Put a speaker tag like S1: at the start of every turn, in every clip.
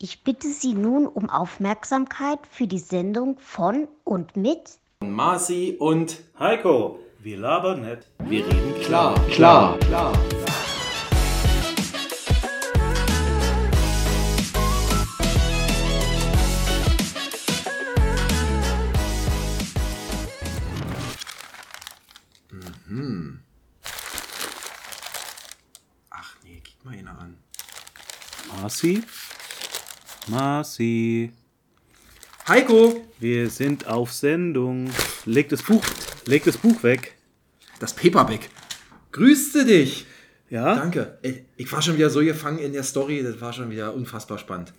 S1: Ich bitte Sie nun um Aufmerksamkeit für die Sendung von und mit
S2: Marci und
S3: Heiko, wir labern nicht, wir reden
S2: klar, klar, klar.
S3: Mhm. Ach nee, kick mal einer an. Marci? Marci.
S2: Heiko!
S3: Wir sind auf Sendung. Leg das Buch, leg das Buch weg.
S2: Das Paperback. Grüßte dich!
S3: Ja?
S2: Danke. Ich war schon wieder so gefangen in der Story, das war schon wieder unfassbar spannend.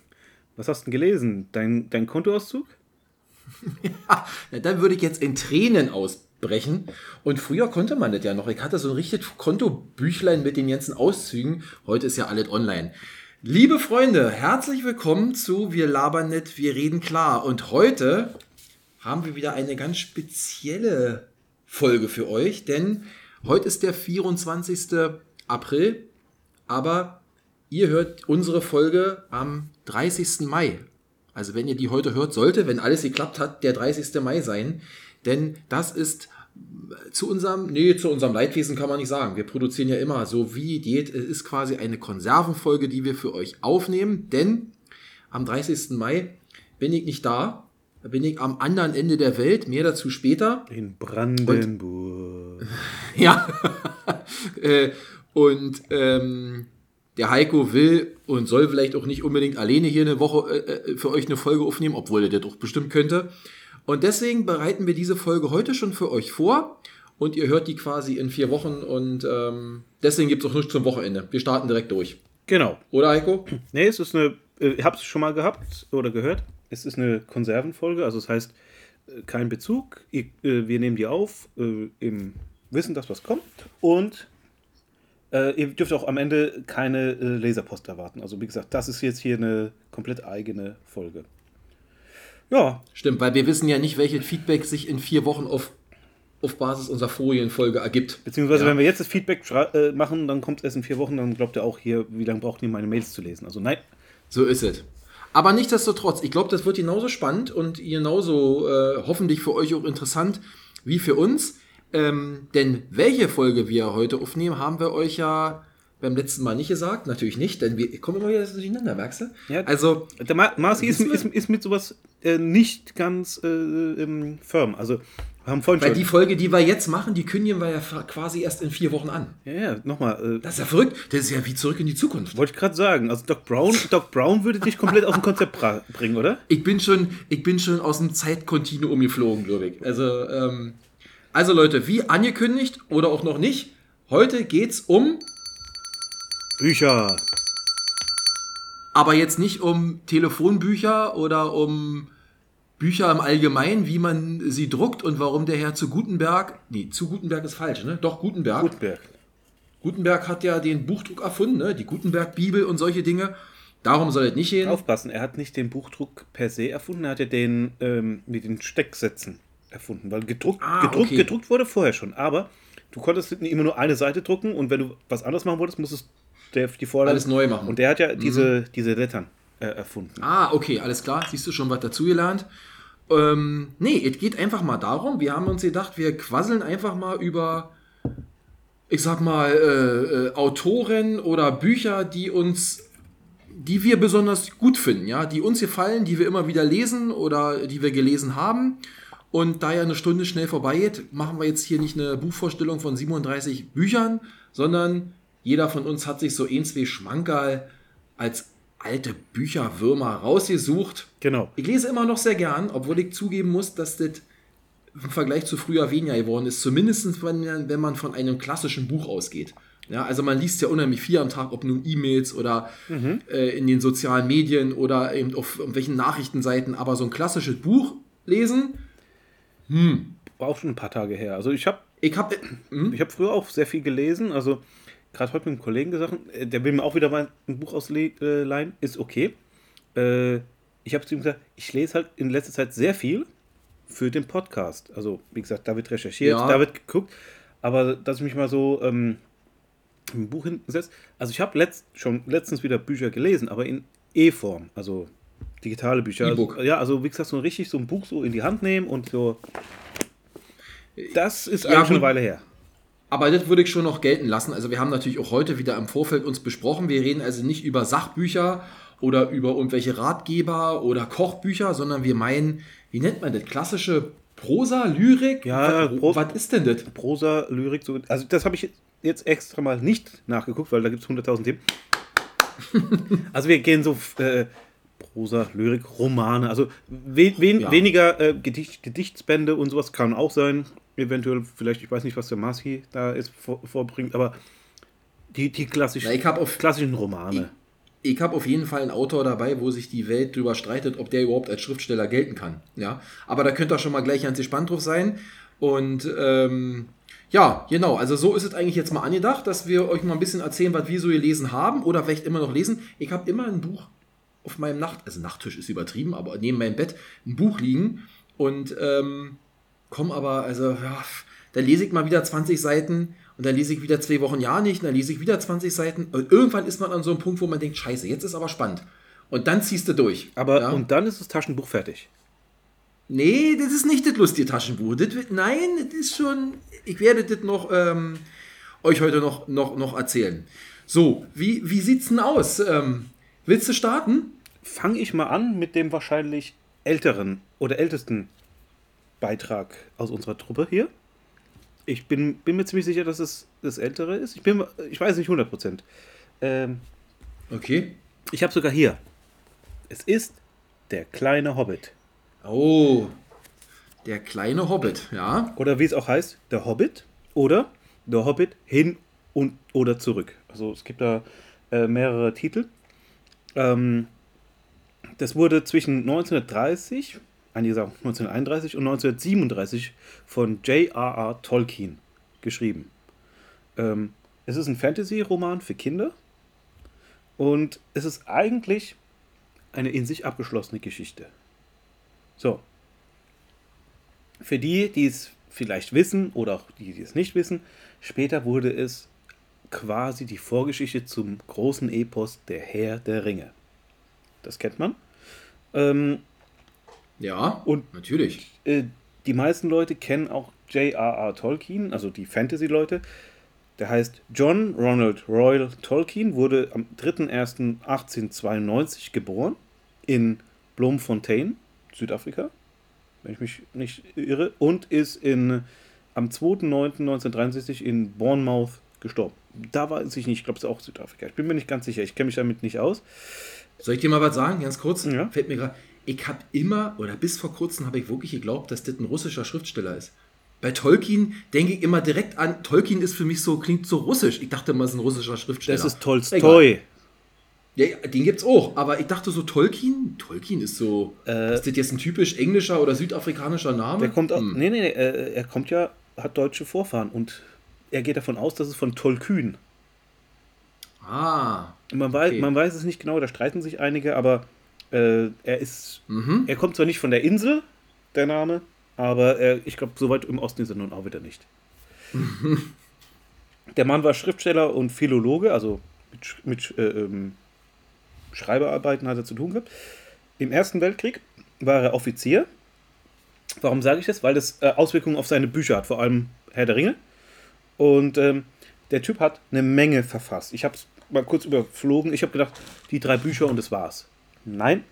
S3: Was hast du denn gelesen? Dein, dein Kontoauszug?
S2: Na, dann würde ich jetzt in Tränen ausbrechen. Und früher konnte man das ja noch. Ich hatte so ein richtiges Kontobüchlein mit den ganzen Auszügen. Heute ist ja alles online. Liebe Freunde, herzlich willkommen zu Wir labern nicht, wir reden klar. Und heute haben wir wieder eine ganz spezielle Folge für euch, denn heute ist der 24. April, aber ihr hört unsere Folge am 30. Mai. Also wenn ihr die heute hört, sollte, wenn alles geklappt hat, der 30. Mai sein. Denn das ist zu unserem, nee, zu unserem Leidwesen kann man nicht sagen. Wir produzieren ja immer so wie Diät. Es ist quasi eine Konservenfolge, die wir für euch aufnehmen. Denn am 30. Mai bin ich nicht da. Da bin ich am anderen Ende der Welt. Mehr dazu später.
S3: In Brandenburg.
S2: Ja. Äh, und ähm, der Heiko will und soll vielleicht auch nicht unbedingt alleine hier eine Woche äh, äh, für euch eine Folge aufnehmen, obwohl er das doch bestimmt könnte. Und deswegen bereiten wir diese Folge heute schon für euch vor. Und ihr hört die quasi in vier Wochen. Und ähm, deswegen gibt es auch nichts zum Wochenende. Wir starten direkt durch.
S3: Genau.
S2: Oder Heiko?
S3: Nee, es ist eine, äh, ich habe es schon mal gehabt oder gehört. Es ist eine Konservenfolge, also das heißt, äh, kein Bezug. Äh, wir nehmen die auf äh, im Wissen, dass was kommt. Und äh, ihr dürft auch am Ende keine äh, Laserpost erwarten. Also wie gesagt, das ist jetzt hier eine komplett eigene Folge. Ja,
S2: Stimmt, weil wir wissen ja nicht, welches Feedback sich in vier Wochen auf, auf Basis unserer Folienfolge ergibt.
S3: beziehungsweise
S2: Ja.
S3: wenn wir jetzt das Feedback äh, machen, dann kommt es erst in vier Wochen, dann glaubt ihr auch hier, wie lange braucht ihr meine Mails zu lesen. Also nein,
S2: So ist es. Aber nichtsdestotrotz, ich glaube, das wird genauso spannend und genauso äh, hoffentlich für euch auch interessant wie für uns. Ähm, denn welche Folge wir heute aufnehmen, haben wir euch ja beim letzten Mal nicht gesagt. Natürlich nicht, denn wir kommen immer wieder durcheinander, merkst du?
S3: Ja.
S2: Also,
S3: Der Ma Marci ist, ist, ist mit sowas äh, nicht ganz äh, ähm, firm. Also, wir haben vorhin
S2: weil
S3: schon.
S2: die Folge, die wir jetzt machen, die kündigen wir ja quasi erst in vier Wochen an.
S3: ja, ja, nochmal. Äh,
S2: Das ist ja verrückt. Das ist ja wie zurück in die Zukunft.
S3: wollte ich gerade sagen. Also, Doc Brown, Doc Brown würde dich komplett aus dem Konzept bringen, oder?
S2: Ich bin schon, ich bin schon aus dem Zeitkontinuum geflogen, glaube ich. Also, ähm, also Leute, wie angekündigt oder auch noch nicht, heute geht's um,
S3: Bücher.
S2: aber jetzt nicht um Telefonbücher oder um Bücher im Allgemeinen, wie man sie druckt und warum der Herr zu Gutenberg, nee, zu Gutenberg ist falsch, ne? Doch, Gutenberg.
S3: Gutenberg.
S2: Gutenberg hat ja den Buchdruck erfunden, ne? Die Gutenberg-Bibel und solche Dinge. Darum soll es nicht gehen.
S3: Aufpassen, er hat nicht den Buchdruck per se erfunden, er hat ja den ähm, mit den Stecksätzen erfunden. Weil gedruckt,
S2: Ah,
S3: gedruckt,
S2: okay.
S3: gedruckt wurde vorher schon. Aber du konntest immer nur eine Seite drucken und wenn du was anderes machen wolltest, musstest der die Vorlage.
S2: Alles neu machen. Mhm.
S3: Und der hat ja diese, diese Lettern äh, erfunden.
S2: Ah, okay, alles klar. Siehst du schon was dazugelernt? Ähm, nee, es geht einfach mal darum, wir haben uns gedacht, wir quasseln einfach mal über, ich sag mal, äh, äh, Autoren oder Bücher, die uns, die wir besonders gut finden, ja, die uns gefallen, die wir immer wieder lesen oder die wir gelesen haben. Und da ja eine Stunde schnell vorbeigeht, machen wir jetzt hier nicht eine Buchvorstellung von 37 Büchern, sondern jeder von uns hat sich so ein, zwei Schmankerl als alte Bücherwürmer rausgesucht.
S3: Genau.
S2: Ich lese immer noch sehr gern, obwohl ich zugeben muss, dass das im Vergleich zu früher weniger geworden ist. Zumindest wenn, wenn man von einem klassischen Buch ausgeht. Ja, also man liest ja unheimlich viel am Tag, ob nun E-Mails oder äh, in den sozialen Medien oder eben auf irgendwelchen Nachrichtenseiten. Aber so ein klassisches Buch lesen,
S3: War auch schon ein paar Tage her. Also ich habe
S2: ich habe... Hm?
S3: ich hab früher auch sehr viel gelesen. Also gerade heute mit einem Kollegen gesagt, äh, der will mir auch wieder mal ein Buch ausleihen. Ist okay. Äh, ich habe zu ihm gesagt, ich lese halt in letzter Zeit sehr viel für den Podcast. Also wie gesagt, da wird recherchiert,
S2: Ja.
S3: da wird geguckt. Aber dass ich mich mal so ähm, ein Buch hinsetze. Also ich habe letzt, schon letztens wieder Bücher gelesen, aber in E-Form, also digitale Bücher.
S2: E-Book.
S3: Also, ja, also wie gesagt, so richtig so ein Buch so in die Hand nehmen und so. Das ist
S2: Ja,
S3: eigentlich schon eine. Weile her.
S2: Aber das würde ich schon noch gelten lassen. Also wir haben natürlich auch heute wieder im Vorfeld uns besprochen. Wir reden also nicht über Sachbücher oder über irgendwelche Ratgeber oder Kochbücher, sondern wir meinen, wie nennt man das? Klassische Prosa, Lyrik?
S3: Ja,
S2: was, was ist denn das?
S3: Prosa, Lyrik, so. Also das habe ich jetzt extra mal nicht nachgeguckt, weil da gibt es 100.000 Themen. also wir gehen so äh, Prosa, Lyrik, Romane, also we wen
S2: Ja.
S3: weniger äh, Gedicht, Gedichtsbände und sowas kann auch sein. Eventuell, vielleicht, ich weiß nicht, was der Masi da jetzt vor, vorbringt, aber die, die klassischen,
S2: Na, ich auf
S3: klassischen Romane.
S2: ich habe auf jeden Fall einen Autor dabei, wo sich die Welt drüber streitet, ob der überhaupt als Schriftsteller gelten kann. Ja, aber da könnt ihr schon mal gleich ganz gespannt drauf sein. Und ähm, ja, genau. Also so ist es eigentlich jetzt mal angedacht, dass wir euch mal ein bisschen erzählen, was wir so gelesen haben oder vielleicht immer noch lesen. Ich habe immer ein Buch auf meinem Nacht, also Nachttisch ist übertrieben, aber neben meinem Bett ein Buch liegen und ähm, komm aber, also ja, dann lese ich mal wieder 20 Seiten und dann lese ich wieder zwei Wochen ja nicht, und dann lese ich wieder 20 Seiten und irgendwann ist man an so einem Punkt, wo man denkt, scheiße, jetzt ist aber spannend. Und dann ziehst du durch.
S3: Aber
S2: ja?
S3: und dann ist das Taschenbuch fertig.
S2: Nee, das ist nicht das lustige Taschenbuch. Das nein, das ist schon. Ich werde das noch ähm, euch heute noch, noch, noch erzählen. So, wie, wie sieht's denn aus? Ähm, willst du starten?
S3: Fange ich mal an mit dem wahrscheinlich älteren oder ältesten Beitrag aus unserer Truppe hier. Ich bin, bin mir ziemlich sicher, dass es das ältere ist. Ich, bin, ich weiß nicht 100%. Ähm,
S2: Okay.
S3: ich habe sogar hier. Es ist der kleine Hobbit.
S2: Oh, der kleine Hobbit, ja.
S3: Oder wie es auch heißt, der Hobbit oder der Hobbit hin und oder zurück. Also es gibt da äh, mehrere Titel. Ähm, das wurde zwischen 1930, einige sagen 1931 und 1937 von J.R.R. Tolkien geschrieben. Ähm, es ist ein Fantasy-Roman für Kinder und es ist eigentlich eine in sich abgeschlossene Geschichte. So, für die, die es vielleicht wissen oder auch die, die es nicht wissen, später wurde es quasi die Vorgeschichte zum großen Epos Der Herr der Ringe. Das kennt man. Ähm,
S2: Ja,
S3: Und-
S2: natürlich.
S3: äh, die meisten Leute kennen auch J.R.R. Tolkien, also die Fantasy-Leute. Der heißt John Ronald Royal Tolkien, wurde am 3.1.1892 geboren in Bloemfontein, Südafrika, wenn ich mich nicht irre, und ist in, am 2.9.1963 in Bournemouth gestorben. Da weiß ich nicht, ich glaube, es ist auch Südafrika. Ich bin mir nicht ganz sicher, ich kenne mich damit nicht aus.
S2: Soll ich dir mal was sagen, ganz kurz?
S3: Ja.
S2: Fällt mir gerade. Ich habe immer, oder bis vor kurzem habe ich wirklich geglaubt, dass das ein russischer Schriftsteller ist. Bei Tolkien denke ich immer direkt an, Tolkien ist für mich so, klingt so russisch. Ich dachte immer, es ist ein russischer Schriftsteller.
S3: Das ist Tolstoi.
S2: Ja, ja, den gibt's auch, aber ich dachte so, Tolkien? Tolkien ist so.
S3: Äh,
S2: ist das jetzt ein typisch englischer oder südafrikanischer Name?
S3: Der kommt auch.
S2: Hm.
S3: Nee, nee, nee, äh, er kommt ja, hat deutsche Vorfahren und er geht davon aus, dass es von Tolkien.
S2: Ah.
S3: Man, weiß,
S2: Okay.
S3: man weiß es nicht genau, da streiten sich einige, aber äh, er ist.
S2: Mhm.
S3: Er kommt zwar nicht von der Insel, der Name, aber er, ich glaube, so weit im Osten ist er nun auch wieder nicht. der Mann war Schriftsteller und Philologe, also mit, mit äh, ähm, Schreiberarbeiten hat er zu tun gehabt. Im Ersten Weltkrieg war er Offizier. Warum sage ich das? Weil das äh, Auswirkungen auf seine Bücher hat, vor allem Herr der Ringe. Und ähm, der Typ hat eine Menge verfasst. Ich habe es mal kurz überflogen. Ich habe gedacht, die drei Bücher und das war's. Nein,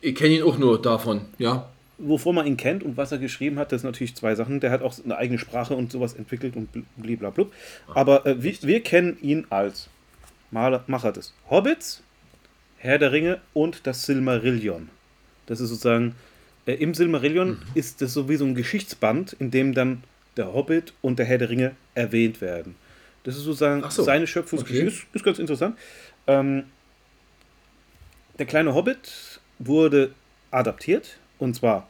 S2: Ich kenne ihn auch nur davon, ja.
S3: wovor man ihn kennt und was er geschrieben hat, das sind natürlich zwei Sachen. Der hat auch eine eigene Sprache und sowas entwickelt und blablabla. Aber äh, wir, wir kennen ihn als Maler, Macher des Hobbits, Herr der Ringe und das Silmarillion. Das ist sozusagen, äh, im Silmarillion ist das so wie so ein Geschichtsband, in dem dann der Hobbit und der Herr der Ringe erwähnt werden. Das ist sozusagen
S2: so.
S3: seine Schöpfungsgeschichte.
S2: Okay.
S3: Ist, ist ganz interessant. Ähm, der kleine Hobbit wurde adaptiert und zwar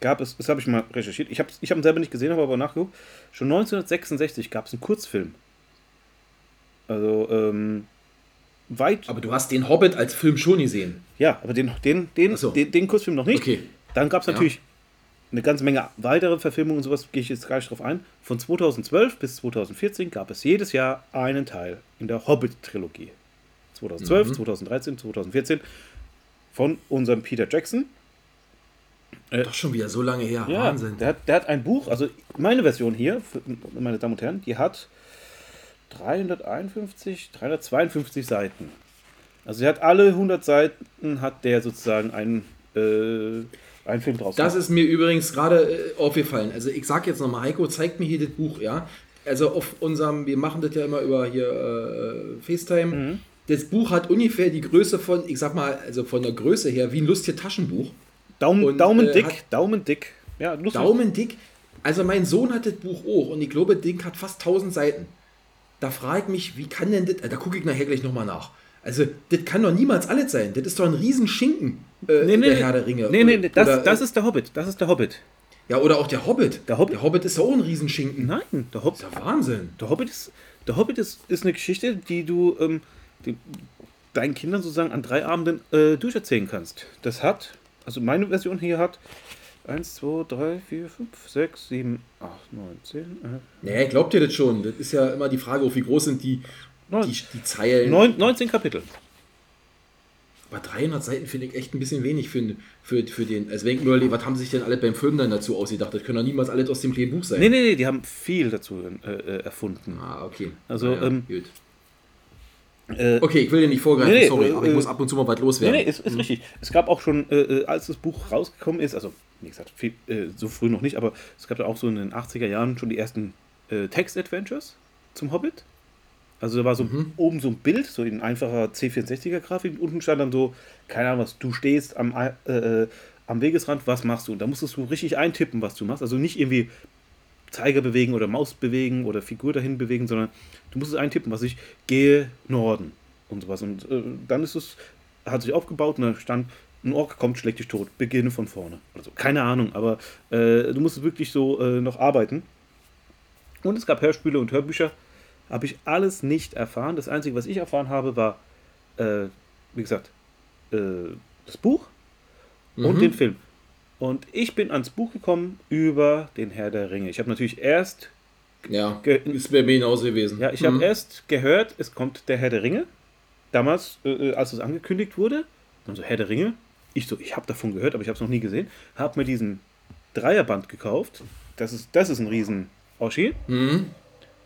S3: gab es, das habe ich mal recherchiert, ich habe ich hab ihn selber nicht gesehen, habe aber nachgeguckt, schon 1966 gab es einen Kurzfilm. Also, ähm, weit,
S2: Aber du hast den Hobbit als Film schon gesehen.
S3: ja, aber den, den, den,
S2: so.
S3: den, den Kurzfilm noch nicht.
S2: Okay.
S3: Dann gab es
S2: Ja.
S3: natürlich eine ganze Menge weitere Verfilmungen und sowas, gehe ich jetzt gar nicht drauf ein. Von 2012 bis 2014 gab es jedes Jahr einen Teil in der Hobbit-Trilogie. 2012, 2013, 2014 von unserem Peter Jackson.
S2: Doch schon wieder so lange her.
S3: Ja,
S2: Wahnsinn.
S3: Der hat, der hat ein Buch, also meine Version hier, für, meine Damen und Herren, die hat 351, 352 Seiten. Also er hat alle 100 Seiten, hat der sozusagen einen, äh, einen Film draus
S2: Das
S3: gemacht.
S2: ist mir übrigens gerade äh, aufgefallen. Also ich sag jetzt nochmal, Heiko zeigt mir hier das Buch, ja. Also auf unserem, wir machen das ja immer über hier äh, FaceTime.
S3: Mhm.
S2: Das Buch hat ungefähr die Größe von, ich sag mal, also von der Größe her, wie ein lustiges Taschenbuch.
S3: Daumen,
S2: und,
S3: Daumen
S2: äh,
S3: dick, Daumen dick. Ja, lustig.
S2: Daumen dick. Also mein Sohn hat das Buch auch und ich glaube, das Ding hat fast 1000 Seiten. Da frage ich mich, wie kann denn das, äh, da gucke ich nachher gleich nochmal nach. Also, das kann doch niemals alles sein. Das ist doch ein Riesenschinken, äh,
S3: Nee, nee,
S2: der Herr der Ringe.
S3: Nee, nee, nee, das,
S2: Oder,
S3: das
S2: äh,
S3: ist der Hobbit. Das ist der Hobbit.
S2: Ja, oder auch der Hobbit.
S3: Der Hobbit?
S2: Der Hobbit ist ja auch ein Riesenschinken.
S3: Nein, der Hobbit.
S2: Das ist ja Wahnsinn.
S3: Der Hobbit ist, der Hobbit ist, ist eine Geschichte, die du ähm, die, deinen Kindern sozusagen an drei Abenden äh, durcherzählen kannst. Das hat, also meine Version hier hat 1, 2, 3, 4, 5, 6, 7, 8, 9, 10, 11,
S2: Naja, glaubt ihr das schon? Das ist ja immer die Frage, auch wie groß sind die,
S3: Neun.
S2: die, die Zeilen.
S3: 9, 19 Kapitel.
S2: Aber 300 Seiten finde ich echt ein bisschen wenig für, für, für den. Also, wenn ich mir überlege, was haben sich denn alle beim Film dann dazu ausgedacht? Das können doch niemals alles aus dem kleinen Buch sein.
S3: Nee, nee, nee, die haben viel dazu äh, äh, erfunden.
S2: Ah, okay.
S3: Also,
S2: Naja,
S3: ähm,
S2: gut.
S3: Äh,
S2: Okay, ich will dir nicht vorgreifen,
S3: Nee, nee,
S2: sorry,
S3: äh,
S2: aber ich
S3: äh,
S2: muss ab und zu mal was
S3: Nee,
S2: loswerden.
S3: nee, ist, ist richtig. Es gab auch schon, äh, als das Buch rausgekommen ist, also wie gesagt, viel, so früh noch nicht, aber es gab da auch so in den 80er Jahren schon die ersten Text-Adventures zum Hobbit. Also da war so
S2: Mhm.
S3: oben so ein Bild, so in einfacher C64er-Grafik, und unten stand dann so, keine Ahnung was, du stehst am, äh, am Wegesrand, was machst du? Und da musstest du richtig eintippen, was du machst. Also nicht irgendwie Zeiger bewegen oder Maus bewegen oder Figur dahin bewegen, sondern du musst es eintippen, was ich gehe Norden und sowas. Und äh, dann ist es, hat sich aufgebaut und da stand, ein Ork kommt, schlägt dich tot, beginne von vorne. Also keine Ahnung, aber äh, du musst wirklich so äh, noch arbeiten. Und es gab Hörspiele und Hörbücher, habe ich alles nicht erfahren. Das Einzige, was ich erfahren habe, war, äh, wie gesagt, äh, das Buch und
S2: Mhm.
S3: den Film. Und ich bin ans Buch gekommen über den Herr der Ringe. Ich habe natürlich erst,
S2: Ja, ist bei mir genauso gewesen.
S3: ja, ich
S2: Mhm.
S3: habe erst gehört, es kommt der Herr der Ringe. Damals, äh, als es angekündigt wurde, dann so Herr der Ringe. Ich so, ich habe davon gehört, aber ich habe es noch nie gesehen. Habe mir diesen Dreierband gekauft. Das ist, das ist ein riesen Oschi.
S2: Mhm.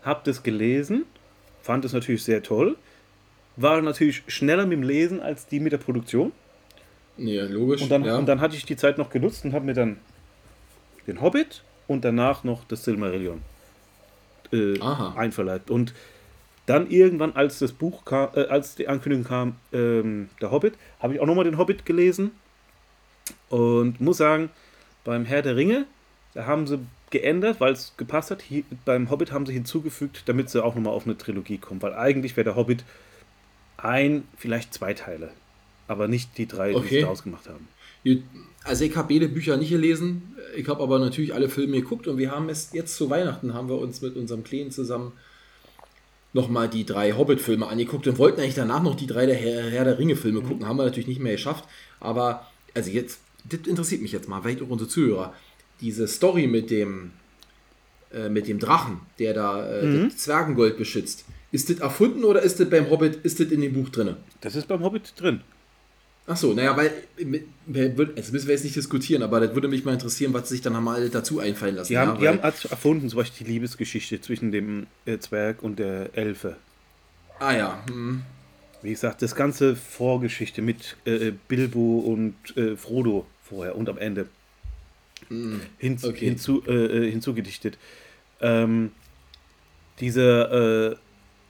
S3: Hab das gelesen, fand es natürlich sehr toll. War natürlich schneller mit dem Lesen als die mit der Produktion.
S2: Ja, logisch.
S3: Und dann,
S2: ja.
S3: und dann hatte ich die Zeit noch genutzt und habe mir dann den Hobbit und danach noch das Silmarillion äh, einverleibt. Und dann irgendwann, als das Buch kam, äh, als die Ankündigung kam, ähm, der Hobbit, habe ich auch nochmal den Hobbit gelesen und muss sagen, beim Herr der Ringe, da haben sie geändert, weil es gepasst hat. Hier, beim Hobbit haben sie hinzugefügt, damit sie auch nochmal auf eine Trilogie kommen, weil eigentlich wäre der Hobbit ein, vielleicht zwei Teile, aber nicht die drei, die
S2: Okay.
S3: sie daraus gemacht haben.
S2: Also ich habe beide Bücher nicht gelesen, ich habe aber natürlich alle Filme geguckt und wir haben es jetzt zu Weihnachten, haben wir uns mit unserem Kleinen zusammen nochmal die drei Hobbit-Filme angeguckt und wollten eigentlich danach noch die drei der Herr, Herr der Ringe-Filme gucken, haben wir natürlich nicht mehr geschafft, aber also jetzt, das interessiert mich jetzt mal, vielleicht auch unsere Zuhörer, diese Story mit dem, äh, mit dem Drachen, der da äh, das Zwergengold beschützt, ist das erfunden oder ist das beim Hobbit, ist das in dem Buch drin?
S3: Das ist beim Hobbit drin.
S2: Ach so, naja, weil, jetzt müssen wir jetzt nicht diskutieren, aber das würde mich mal interessieren, was sich dann mal dazu einfallen lassen.
S3: Die haben,
S2: ja,
S3: die haben als erfunden, zum Beispiel die Liebesgeschichte zwischen dem äh, Zwerg und der Elfe.
S2: ah ja, hm.
S3: Wie gesagt, das ganze Vorgeschichte mit äh, Bilbo und äh, Frodo vorher und am Ende hin,
S2: okay.
S3: hinzu, äh, äh, hinzugedichtet. Ähm, dieser äh,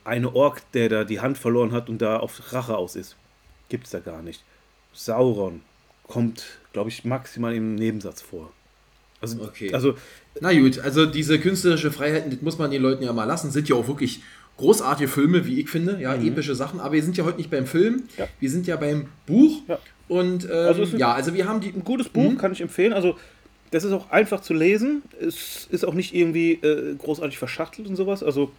S3: eine Ork, der da die Hand verloren hat und da auf Rache aus ist, gibt es da gar nicht. Sauron kommt, glaube ich, maximal im Nebensatz vor. Also,
S2: Okay.
S3: also
S2: Na gut, also diese künstlerische Freiheiten, das muss man den Leuten ja mal lassen, sind ja auch wirklich großartige Filme, wie ich finde, ja, epische Sachen, aber wir sind ja heute nicht beim Film,
S3: Mhm. Ja.
S2: wir sind ja beim Buch
S3: Ja.
S2: und ähm,
S3: Also
S2: ja, also wir haben die,
S3: ein gutes Buch, kann ich empfehlen. Also, das ist auch einfach zu lesen. Es ist auch nicht irgendwie äh, großartig verschachtelt und sowas. Also,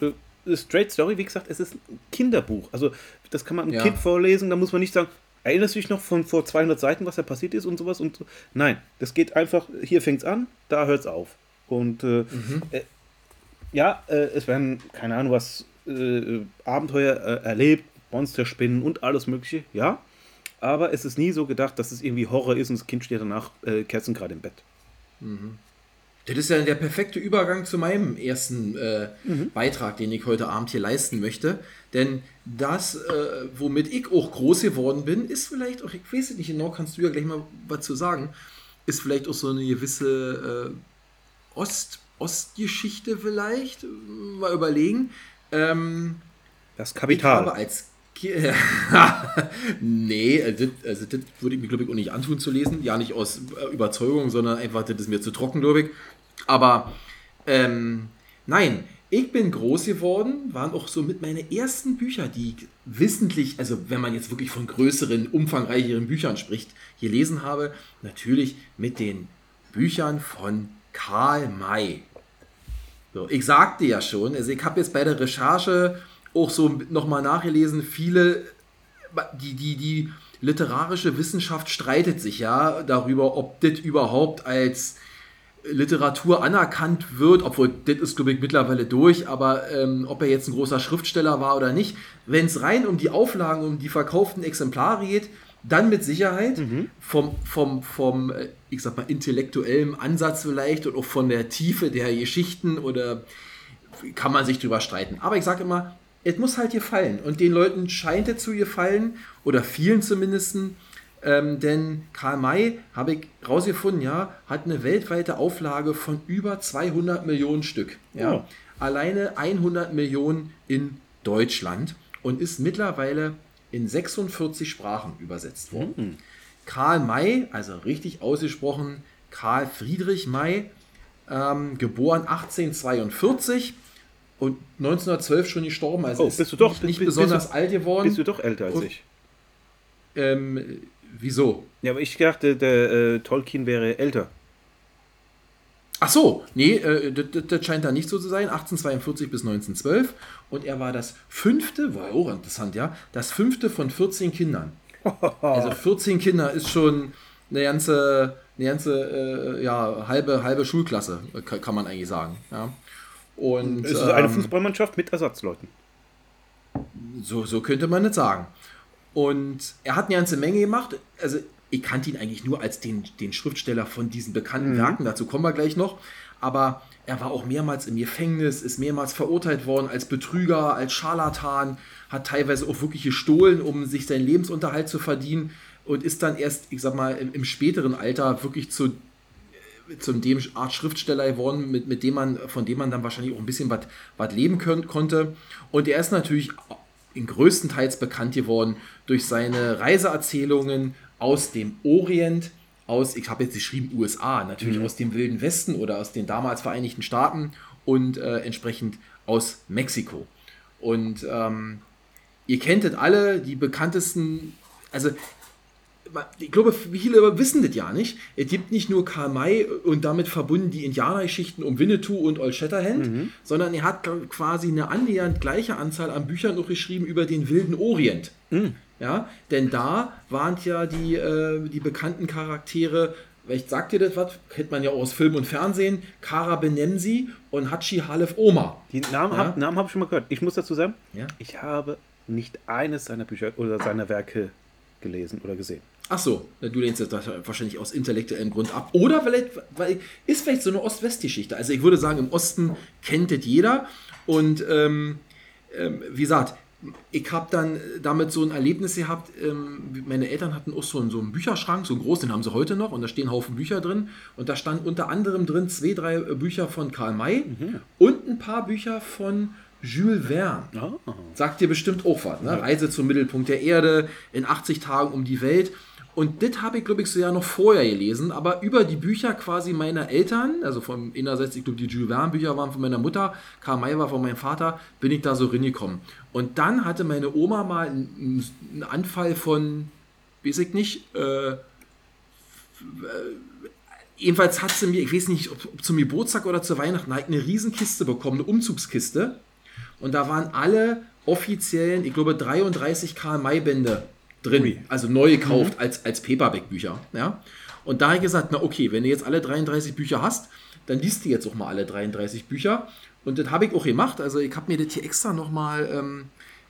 S3: äh, Straight Story, wie gesagt, es ist ein Kinderbuch. Also, das kann man einem
S2: Ja.
S3: Kind vorlesen. Da muss man nicht sagen, erinnerst du dich noch von vor 200 Seiten, was da passiert ist und sowas. Und so. Nein, das geht einfach, hier fängt es an, da hört es auf. Und äh, äh, ja, äh, es werden, keine Ahnung, was, äh, Abenteuer äh, erlebt, Monsterspinnen und alles Mögliche, ja. Aber es ist nie so gedacht, dass es irgendwie Horror ist und das Kind steht danach äh, kerzengerade im Bett.
S2: Das ist ja der perfekte Übergang zu meinem ersten äh, Beitrag, den ich heute Abend hier leisten möchte. Denn das, äh, womit ich auch groß geworden bin, ist vielleicht auch, ich weiß es nicht genau, kannst du ja gleich mal was zu sagen, ist vielleicht auch so eine gewisse äh, Ost, Ostgeschichte vielleicht. Mal überlegen. Ähm,
S3: Das
S2: ich habe
S3: Kapital.
S2: als nee, also das, also das würde ich mir, glaube ich, auch nicht antun zu lesen. Ja, nicht aus äh, Überzeugung, sondern einfach, das ist mir zu trocken, glaube ich. Aber ähm, nein, ich bin groß geworden, waren auch so mit meine ersten Bücher, die ich wissentlich, also wenn man jetzt wirklich von größeren, umfangreicheren Büchern spricht, gelesen habe, natürlich mit den Büchern von Karl May. So, ich sagte ja schon, also ich habe jetzt bei der Recherche auch so nochmal nachgelesen, viele, die, die, die literarische Wissenschaft streitet sich ja darüber, ob das überhaupt als Literatur anerkannt wird, obwohl das ist, glaube ich, mittlerweile durch, aber ähm, ob er jetzt ein großer Schriftsteller war oder nicht, wenn es rein um die Auflagen, um die verkauften Exemplare geht, dann mit Sicherheit vom, vom, vom, äh, ich sag mal, intellektuellen Ansatz vielleicht und auch von der Tiefe der Geschichten oder kann man sich drüber streiten. Aber ich sage immer, es muss halt gefallen. Und den Leuten scheint es zu gefallen, oder vielen zumindest. Ähm, denn Karl May, habe ich rausgefunden, ja, hat eine weltweite Auflage von über 200 Millionen Stück. Ja.
S3: Oh.
S2: Alleine 100 Millionen in Deutschland und ist mittlerweile in 46 Sprachen übersetzt worden. Karl May, also richtig ausgesprochen, Karl Friedrich May, ähm, geboren 1842 und 1912 schon gestorben, also
S3: Oh,
S2: ist
S3: bist du doch-
S2: nicht, nicht
S3: bist- bist
S2: besonders
S3: du-
S2: alt geworden.
S3: Bist du doch älter als
S2: Und-
S3: ich.
S2: ähm, wieso?
S3: Ja, aber ich dachte, der äh, Tolkien wäre älter.
S2: Ach so, nee, äh, das, scheint da nicht so zu sein. 1842 bis 1912. Und er war das fünfte, war auch interessant, ja, das fünfte von 14 Kindern. Also 14 Kinder ist schon eine ganze, eine ganze äh, ja, halbe, halbe Schulklasse, kann, kann man eigentlich sagen. Ja. Und,
S3: Es ist eine
S2: ähm,
S3: Fußballmannschaft mit Ersatzleuten.
S2: So, so könnte man es sagen. Und er hat eine ganze Menge gemacht. Also, ich kannte ihn eigentlich nur als den, den Schriftsteller von diesen bekannten Werken. Dazu kommen wir gleich noch. Aber er war auch mehrmals im Gefängnis, ist mehrmals verurteilt worden als Betrüger, als Scharlatan, hat teilweise auch wirklich gestohlen, um sich seinen Lebensunterhalt zu verdienen und ist dann erst, ich sag mal, im, im späteren Alter wirklich zu zu dem Art Schriftsteller geworden, mit, mit dem man, von dem man dann wahrscheinlich auch ein bisschen was was leben können, konnte. Und er ist natürlich in größtenteils bekannt geworden durch seine Reiseerzählungen aus dem Orient, aus, ich habe jetzt geschrieben USA, natürlich aus dem Wilden Westen oder aus den damals Vereinigten Staaten und äh, entsprechend aus Mexiko. Und ähm, ihr kenntet alle die bekanntesten, also ich glaube, viele wissen das ja nicht. Es gibt nicht nur Karl May und damit verbunden die Indianergeschichten um Winnetou und Old Shatterhand, sondern er hat quasi eine annähernd gleiche Anzahl an Büchern noch geschrieben über den wilden Orient. Ja, denn da waren ja die, äh, die bekannten Charaktere, vielleicht sagt ihr das was, kennt man ja auch aus Film und Fernsehen, Kara Benemsi und Hachi Halef Oma.
S3: Die Namen
S2: Ja.
S3: habe hab ich schon mal gehört. Ich muss dazu sagen,
S2: Ja.
S3: ich habe nicht eines seiner Bücher oder seiner Werke gelesen oder gesehen.
S2: Ach so, du lehnst das wahrscheinlich aus intellektuellem Grund ab. Oder vielleicht, weil ist vielleicht so eine Ost-West-Geschichte. Also ich würde sagen, im Osten kennt das jeder. Und ähm, ähm, wie gesagt, ich habe dann damit so ein Erlebnis gehabt. Ähm, meine Eltern hatten auch so einen, so einen Bücherschrank, so einen großen, den haben sie heute noch. Und da stehen Haufen Bücher drin. Und da stand unter anderem drin zwei, drei äh, Bücher von Karl May und ein paar Bücher von Jules Verne.
S3: Ah.
S2: Sagt dir bestimmt auch was. Ne? Reise zum Mittelpunkt der Erde, in 80 Tagen um die Welt. Und das habe ich, glaube ich, so ja noch vorher gelesen, aber über die Bücher quasi meiner Eltern, also vom einerseits, ich glaube, die Jules Verne Bücher waren von meiner Mutter, Karl May war von meinem Vater, bin ich da so reingekommen. Und dann hatte meine Oma mal einen, Anfall von, weiß ich nicht, äh, jedenfalls hat sie mir, ich weiß nicht, ob, ob zum Geburtstag oder zu Weihnachten, halt eine Riesenkiste bekommen, eine Umzugskiste. Und da waren alle offiziellen, ich glaube, 33 Karl May-Bände drin.
S3: Ui.
S2: Also neu gekauft als, als Paperback-Bücher. Ja? Und da habe ich gesagt, na okay, wenn du jetzt alle 33 Bücher hast, dann liest du jetzt auch mal alle 33 Bücher. Und das habe ich auch gemacht. Also ich habe mir das hier extra nochmal ähm,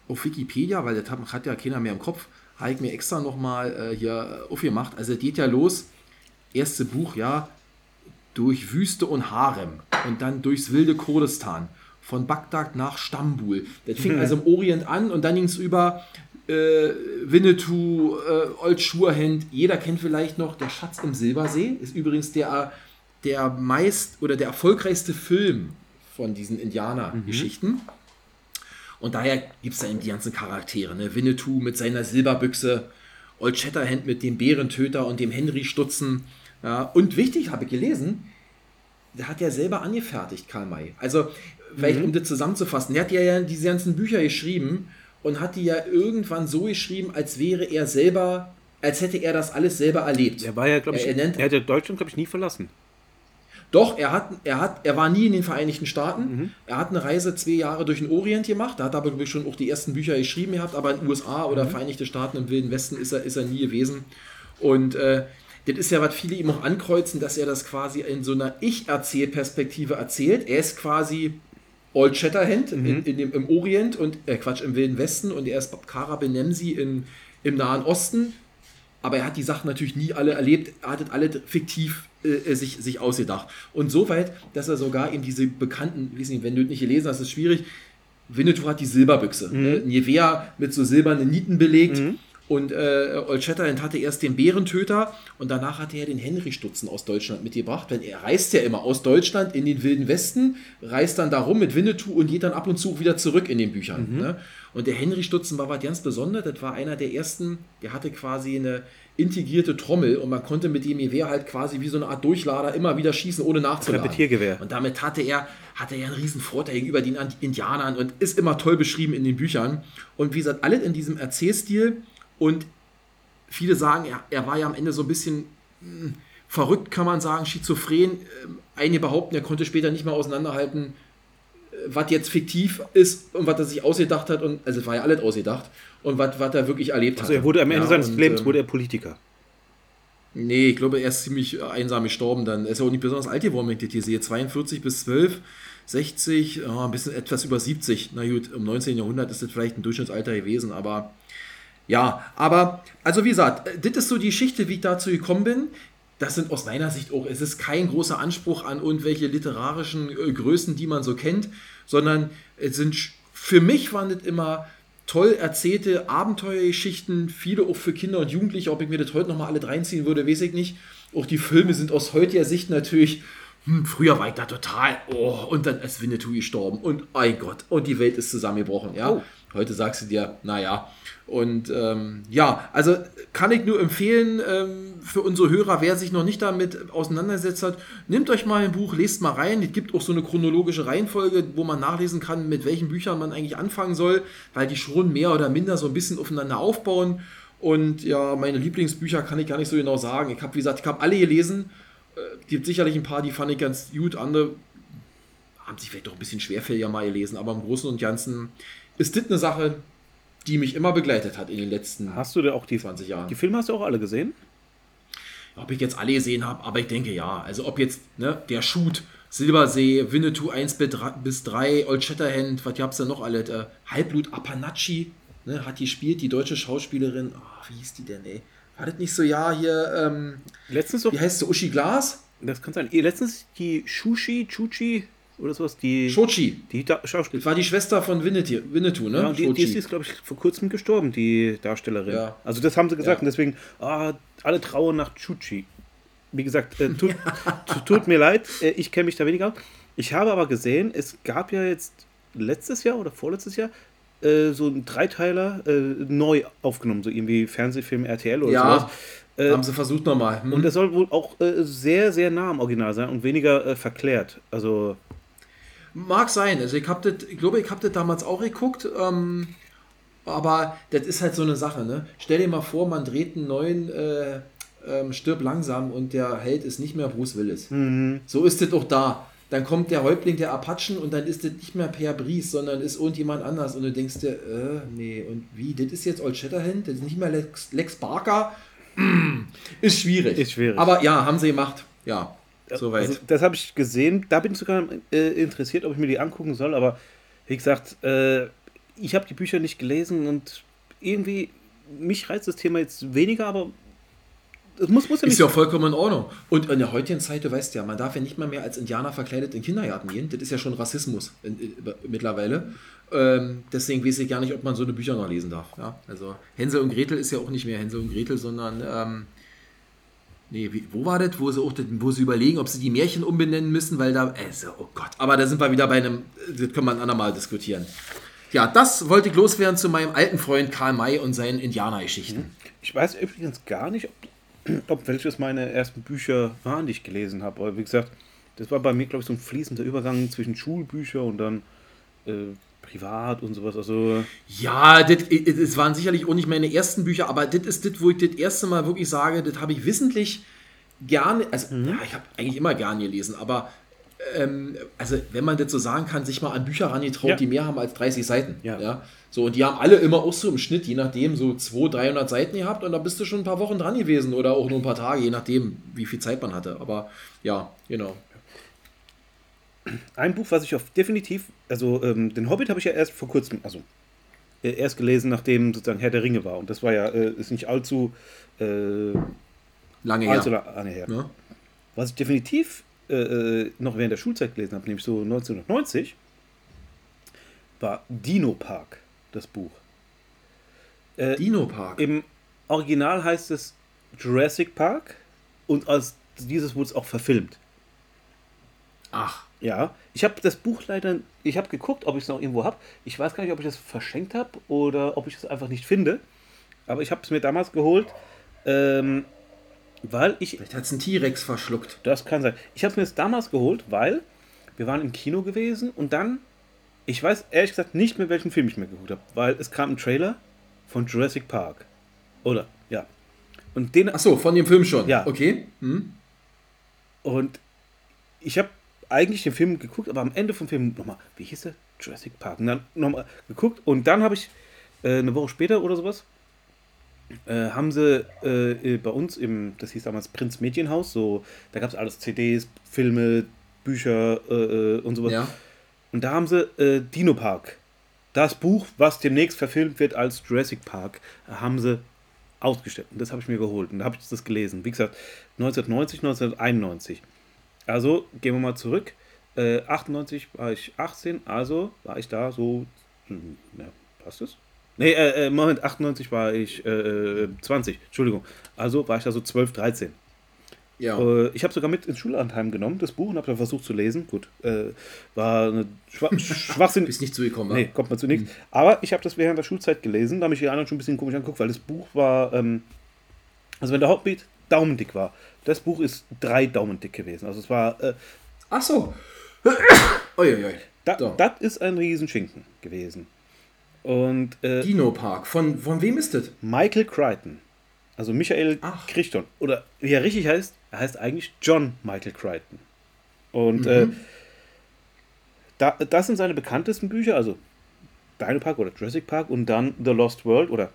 S2: auf Wikipedia, weil das hat, hat ja keiner mehr im Kopf, habe ich mir extra nochmal äh, hier aufgemacht. Also es geht ja los, erste Buch, ja, durch Wüste und Harem und dann durchs wilde Kurdistan, von Bagdad nach Stambul. Das fing also im Orient an und dann ging es über äh, Winnetou, äh, Old Schurhand. Jeder kennt vielleicht noch Der Schatz im Silbersee, ist übrigens der, der meist oder der erfolgreichste Film von diesen Indianer-Geschichten. Und daher gibt es da eben die ganzen Charaktere. Ne? Winnetou mit seiner Silberbüchse, Old Shatterhand mit dem Bärentöter und dem Henry Stutzen. Ja? Und wichtig, habe ich gelesen, der hat ja selber angefertigt, Karl May. Also, vielleicht um das zusammenzufassen, der hat ja diese ganzen Bücher geschrieben und hat die ja irgendwann so geschrieben, als wäre er selber, als hätte er das alles selber erlebt.
S3: Er war ja, glaube ich,
S2: Er- nennt-
S3: er hat ja Deutschland, glaube ich, nie verlassen.
S2: Doch, er hat, er hat, er war nie in den Vereinigten Staaten.
S3: Mhm.
S2: Er hat eine Reise zwei Jahre durch den Orient gemacht. Da hat er aber schon auch die ersten Bücher geschrieben gehabt, aber in den USA oder
S3: Mhm.
S2: Vereinigte Staaten im Wilden Westen ist er, ist er nie gewesen. Und äh, das ist ja, was viele ihm auch ankreuzen, dass er das quasi in so einer Ich-Erzählperspektive erzählt. Er ist quasi Old Shatterhand
S3: Mhm.
S2: in, in dem, im Orient und äh, Quatsch im Wilden Westen und er ist Kara Benemsi in, im Nahen Osten. Aber er hat die Sachen natürlich nie alle erlebt, er hat alle fiktiv äh, sich, sich ausgedacht. Und so weit, dass er sogar eben diese bekannten, weiß nicht, wenn du nicht gelesen hast, ist es schwierig. Winnetou hat die Silberbüchse. Ne? Ein Gewehr mit so silbernen Nieten belegt. Und äh, Old Shatterhand hatte erst den Bärentöter und danach hatte er den Henry Stutzen aus Deutschland mitgebracht. Denn er reist ja immer aus Deutschland in den Wilden Westen, reist dann da rum mit Winnetou und geht dann ab und zu wieder zurück in den Büchern. Ne? Und der Henry Stutzen war was ganz Besonderes. Das war einer der ersten, der hatte quasi eine integrierte Trommel und man konnte mit dem Gewehr halt quasi wie so eine Art Durchlader immer wieder schießen, ohne nachzuladen.
S3: Repetiergewehr.
S2: Und damit hatte er, hatte er einen riesen Vorteil gegenüber den Indianern und ist immer toll beschrieben in den Büchern. Und wie gesagt, alles in diesem Erzählstil und viele sagen, er, er war ja am Ende so ein bisschen mh, verrückt, kann man sagen, schizophren. Ähm, Einige behaupten, er konnte später nicht mehr auseinanderhalten, äh, was jetzt fiktiv ist und was er sich ausgedacht hat. Und, also es war ja alles ausgedacht. Und was, was er wirklich erlebt
S3: Also
S2: hat.
S3: er wurde am Ende
S2: Ja,
S3: seines
S2: und,
S3: Lebens
S2: ähm,
S3: wurde er Politiker.
S2: Nee, ich glaube, er ist ziemlich einsam gestorben dann. Er ist ja auch nicht besonders alt geworden, wenn ich das hier sehe. 42 bis 12, 60, ja, ein bisschen etwas über 70. Na gut, im 19. Jahrhundert ist das vielleicht ein Durchschnittsalter gewesen, aber ja, aber, also wie gesagt, äh, das ist so die Geschichte, wie ich dazu gekommen bin. Das sind aus meiner Sicht auch, es ist kein großer Anspruch an irgendwelche literarischen äh, Größen, die man so kennt, sondern es sind, für mich waren das immer toll erzählte Abenteuergeschichten, viele auch für Kinder und Jugendliche. Ob ich mir das heute nochmal alle reinziehen würde, weiß ich nicht. Auch die Filme sind aus heutiger Sicht natürlich, hm, früher war ich da total, oh, und dann ist Winnetou gestorben und mein Gott, und die Welt ist zusammengebrochen, ja.
S3: Oh.
S2: Heute sagst du dir, naja. Und ähm, ja, also kann ich nur empfehlen ähm, für unsere Hörer, wer sich noch nicht damit auseinandergesetzt hat, nehmt euch mal ein Buch, lest mal rein. Es gibt auch so eine chronologische Reihenfolge, wo man nachlesen kann, mit welchen Büchern man eigentlich anfangen soll, weil die schon mehr oder minder so ein bisschen aufeinander aufbauen. Und ja, meine Lieblingsbücher kann ich gar nicht so genau sagen. Ich habe, wie gesagt, ich habe alle gelesen. Äh, gibt sicherlich ein paar, die fand ich ganz gut, andere haben sich vielleicht doch ein bisschen schwerfälliger mal gelesen, aber im Großen und Ganzen ist das eine Sache, die mich immer begleitet hat in den letzten
S3: Hast du da auch die,
S2: 20 Jahren.
S3: die Filme hast du auch alle gesehen?
S2: Ob ich jetzt alle gesehen habe, aber ich denke ja. Also ob jetzt ne, der Shoot, Silbersee, Winnetou 1 bis 3, Old Shatterhand, was gab's da noch alle? Äh, Halbblut Apanacci ne, hat gespielt, die deutsche Schauspielerin. Oh, wie hieß die denn, ey? War das nicht so, ja, hier, ähm,
S3: Letztens doch,
S2: wie heißt sie, Uschi Glas?
S3: das kann sein. Letztens die Shushi, Chuchi oder sowas, die,
S2: Shochi.
S3: die da Schauspielerin.
S2: Das war die Schwester von Winnetou, Winnetou ne?
S3: Ja, die, die
S2: Shochi.
S3: ist, glaube ich, vor kurzem gestorben, die Darstellerin.
S2: Ja.
S3: Also das haben sie gesagt
S2: Ja.
S3: und deswegen, ah, alle trauern nach Chuchi. Wie gesagt, äh, tut, tu- tut mir leid, äh, ich kenne mich da weniger. aus. Ich habe aber gesehen, es gab ja jetzt letztes Jahr oder vorletztes Jahr äh, so ein Dreiteiler äh, neu aufgenommen, so irgendwie Fernsehfilm RTL oder
S2: Ja,
S3: sowas. Äh,
S2: haben sie versucht nochmal. Hm.
S3: und das soll wohl auch äh, sehr, sehr nah am Original sein und weniger äh, verklärt. Also,
S2: Mag sein. Also ich, das, ich glaube, ich habe das damals auch geguckt. Ähm, aber das ist halt so eine Sache. Ne? Stell dir mal vor, man dreht einen neuen äh, ähm, Stirb langsam und der Held ist nicht mehr Bruce Willis. So ist es auch da. Dann kommt der Häuptling der Apachen und dann ist das nicht mehr Per Bries, sondern ist irgendjemand anders. Und du denkst dir, äh, nee, und wie? Das ist jetzt Old Shatterhand? Das ist nicht mehr Lex, Lex Barker? Ist schwierig.
S3: Ist schwierig.
S2: Aber ja, haben sie gemacht. Ja, soweit.
S3: Also, das habe ich gesehen. Da bin ich sogar äh, interessiert, ob ich mir die angucken soll. Aber wie gesagt, äh, ich habe die Bücher nicht gelesen und irgendwie, mich reizt das Thema jetzt weniger, aber das muss, muss ja
S2: Ist ja vollkommen in Ordnung. Und in der heutigen Zeit, du weißt ja, man darf ja nicht mal mehr als Indianer verkleidet in Kindergarten gehen. Das ist ja schon Rassismus in, in, mittlerweile. Ähm, deswegen weiß ich gar nicht, ob man so eine Bücher noch lesen darf. Ja? Also Hänsel und Gretel ist ja auch nicht mehr Hänsel und Gretel, sondern ähm, nee, wie, wo war das, wo sie auch das, wo sie überlegen, ob sie die Märchen umbenennen müssen, weil da, also, oh Gott, aber da sind wir wieder bei einem, das können wir ein andermal diskutieren. Ja, das wollte ich loswerden zu meinem alten Freund Karl May und seinen Indianergeschichten.
S3: Ich weiß übrigens gar nicht, ob, ob welches meine ersten Bücher waren, die ich gelesen habe. Aber wie gesagt, das war bei mir, glaube ich, so ein fließender Übergang zwischen Schulbücher und dann äh, privat und sowas. Also,
S2: Ja, das, waren sicherlich auch nicht meine ersten Bücher, aber das ist das, wo ich das erste Mal wirklich sage, das habe ich wissentlich gerne, also ja, ich habe eigentlich immer gern gelesen, aber ähm, also wenn man das so sagen kann, sich mal an Bücher rangetraut,
S3: Ja.
S2: die mehr haben als 30 Seiten.
S3: Ja.
S2: So, und die haben alle immer auch so im Schnitt, je nachdem, so 200, 300 Seiten gehabt und da bist du schon ein paar Wochen dran gewesen oder auch nur ein paar Tage, je nachdem, wie viel Zeit man hatte. Aber ja, genau.
S3: Ein Buch, was ich auf definitiv, also ähm, den Hobbit habe ich ja erst vor kurzem, also äh, erst gelesen, nachdem sozusagen Herr der Ringe war. Und das war ja, äh, ist nicht allzu, äh,
S2: Lange
S3: allzu
S2: her.
S3: lange her.
S2: Ne?
S3: Was ich definitiv äh, äh, noch während der Schulzeit gelesen habe, nämlich so 1990, war Dino Park, das Buch. Äh,
S2: Dino Park.
S3: Im Original heißt es Jurassic Park und als dieses wurde es auch verfilmt.
S2: Ach,
S3: Ja, ich habe das Buch leider, ich habe geguckt, ob ich es noch irgendwo habe. Ich weiß gar nicht, ob ich das verschenkt habe oder ob ich es einfach nicht finde. Aber ich habe es mir damals geholt, ähm, weil ich
S2: vielleicht hat es ein T-Rex verschluckt.
S3: Das kann sein. Ich habe es mir jetzt damals geholt, weil wir waren im Kino gewesen und dann, ich weiß ehrlich gesagt nicht mehr, welchen Film ich mir geguckt habe, weil es kam ein Trailer von Jurassic Park. Oder, ja. Und den,
S2: Ach so, von dem Film schon.
S3: Ja.
S2: Okay. Hm?
S3: und ich habe eigentlich den Film geguckt, aber am Ende vom Film nochmal, wie hieß der? Jurassic Park. Und dann nochmal geguckt und dann habe ich äh, eine Woche später oder sowas, äh, haben sie äh, bei uns im, das hieß damals Prinz Mädchenhaus, so, da gab es alles CDs, Filme, Bücher äh, äh, und sowas.
S2: Ja.
S3: Und da haben sie äh, Dino Park, das Buch, was demnächst verfilmt wird als Jurassic Park, haben sie ausgestellt. Und das habe ich mir geholt. Und da habe ich das gelesen. Wie gesagt, 1990, 1991. Also gehen wir mal zurück. Äh, 98 war ich 18, also war ich da so. hm, Ja, passt es? Nee, äh, äh, Moment, 98 war ich äh, 20, Entschuldigung. Also war ich da so 12, 13.
S2: Ja.
S3: Äh, ich habe sogar mit ins Schullandheim genommen, das Buch, und habe dann versucht zu lesen. Gut, äh, war eine Schwa Schwachsinn.
S2: Bist nicht zugekommen,
S3: Nee, kommt man zu nichts. Aber ich habe das während der Schulzeit gelesen, da habe ich die anderen schon ein bisschen komisch angeguckt, weil das Buch war, ähm, also wenn der Hobbit daumendick war, das Buch ist drei Daumen dick gewesen. Also es war, äh,
S2: Ach so. Uiuiui.
S3: da,
S2: So.
S3: das ist ein Riesenschinken gewesen. Und äh,
S2: Dino Park. Von, von wem ist das?
S3: Michael Crichton, also Michael
S2: Ach.
S3: Crichton, oder wie er richtig heißt, er heißt eigentlich John Michael Crichton. Und
S2: Mhm.
S3: äh, da, das sind seine bekanntesten Bücher, also Dino Park oder Jurassic Park und dann The Lost World oder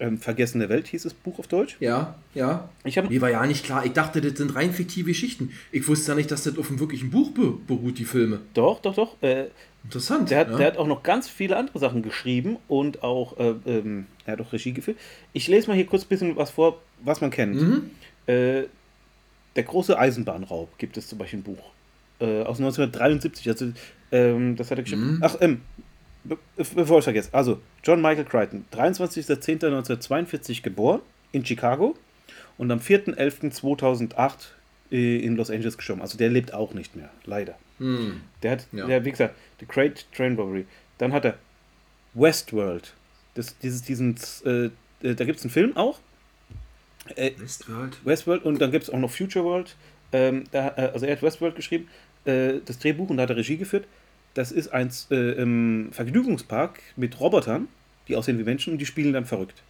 S3: ähm, Vergessene Welt hieß das Buch auf Deutsch.
S2: Ja, ja.
S3: Ich habe
S2: Mir war ja nicht klar. Ich dachte, das sind rein fiktive Geschichten. Ich wusste ja nicht, dass das auf einem wirklichen Buch be beruht, die Filme.
S3: doch, doch, doch. Äh,
S2: Interessant.
S3: der, hat,
S2: ja.
S3: der hat auch noch ganz viele andere Sachen geschrieben und auch, äh, ähm, er hat auch Regie geführt. Ich lese mal hier kurz ein bisschen was vor, was man kennt.
S2: Mhm.
S3: Äh, der große Eisenbahnraub gibt es zum Beispiel ein Buch. Äh, aus 1973. Also, ähm, das hat er geschrieben.
S2: Mhm.
S3: Ach, ähm, be bevor ich vergesse. Also, John Michael Crichton, 23.10.1942 geboren in Chicago und am 4.11.2008 äh, in Los Angeles gestorben. Also, der lebt auch nicht mehr, leider.
S2: Hm.
S3: Der hat,
S2: Ja.
S3: der, wie gesagt, The Great Train Robbery. Dann hat er Westworld. Das, dieses, diesen, äh, äh, da gibt es einen Film auch. Äh,
S2: Westworld.
S3: Westworld und dann gibt es auch noch Future World. Ähm, da, äh, also er hat Westworld geschrieben, äh, das Drehbuch und da hat er Regie geführt. Das ist ein äh, ähm, Vergnügungspark mit Robotern, die aussehen wie Menschen und die spielen dann verrückt.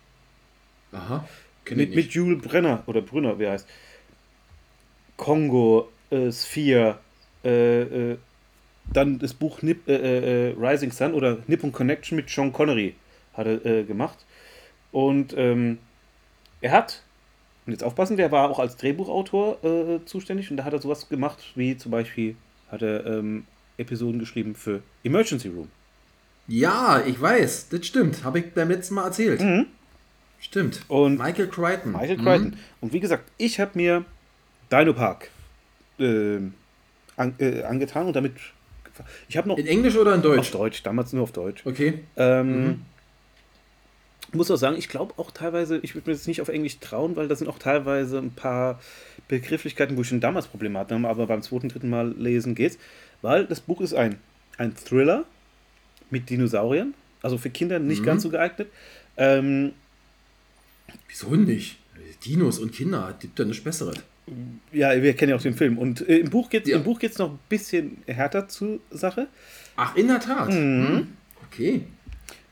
S2: Aha.
S3: Mit, mit. Jules Brenner oder Brünner, wie er heißt. Kongo, äh, Sphere, äh, äh, dann das Buch Nip, äh, äh, äh, Rising Sun oder Nippon Connection mit Sean Connery hat er äh, gemacht. Und ähm, er hat, und jetzt aufpassen, der war auch als Drehbuchautor zuständig und da hat er sowas gemacht wie zum Beispiel hat er ähm, Episoden geschrieben für Emergency Room.
S2: Ja, ich weiß, das stimmt. Habe ich beim letzten Mal erzählt. Stimmt.
S3: Und
S2: Michael Crichton.
S3: Michael
S2: Mhm.
S3: Crichton. Und wie gesagt, ich habe mir Dino Park ähm, an, äh, angetan und damit. Ich habe noch
S2: In Englisch oder in
S3: auf
S2: Deutsch?
S3: Deutsch, damals nur auf Deutsch.
S2: Okay.
S3: Ähm, Muss auch sagen, ich glaube auch teilweise, ich würde mir das nicht auf Englisch trauen, weil da sind auch teilweise ein paar Begrifflichkeiten, wo ich schon damals Probleme hatte, aber beim zweiten, dritten Mal lesen geht's. Weil das Buch ist ein, ein Thriller mit Dinosauriern, also für Kinder nicht
S2: Mhm.
S3: ganz so geeignet. Ähm,
S2: Wieso nicht? Dinos und Kinder, gibt ja nichts Besseres.
S3: ja, wir kennen ja auch den Film. Und äh, im Buch geht es
S2: Ja.
S3: im Buch geht's noch ein bisschen härter zur Sache.
S2: Ach, in der Tat. Mhm. Okay.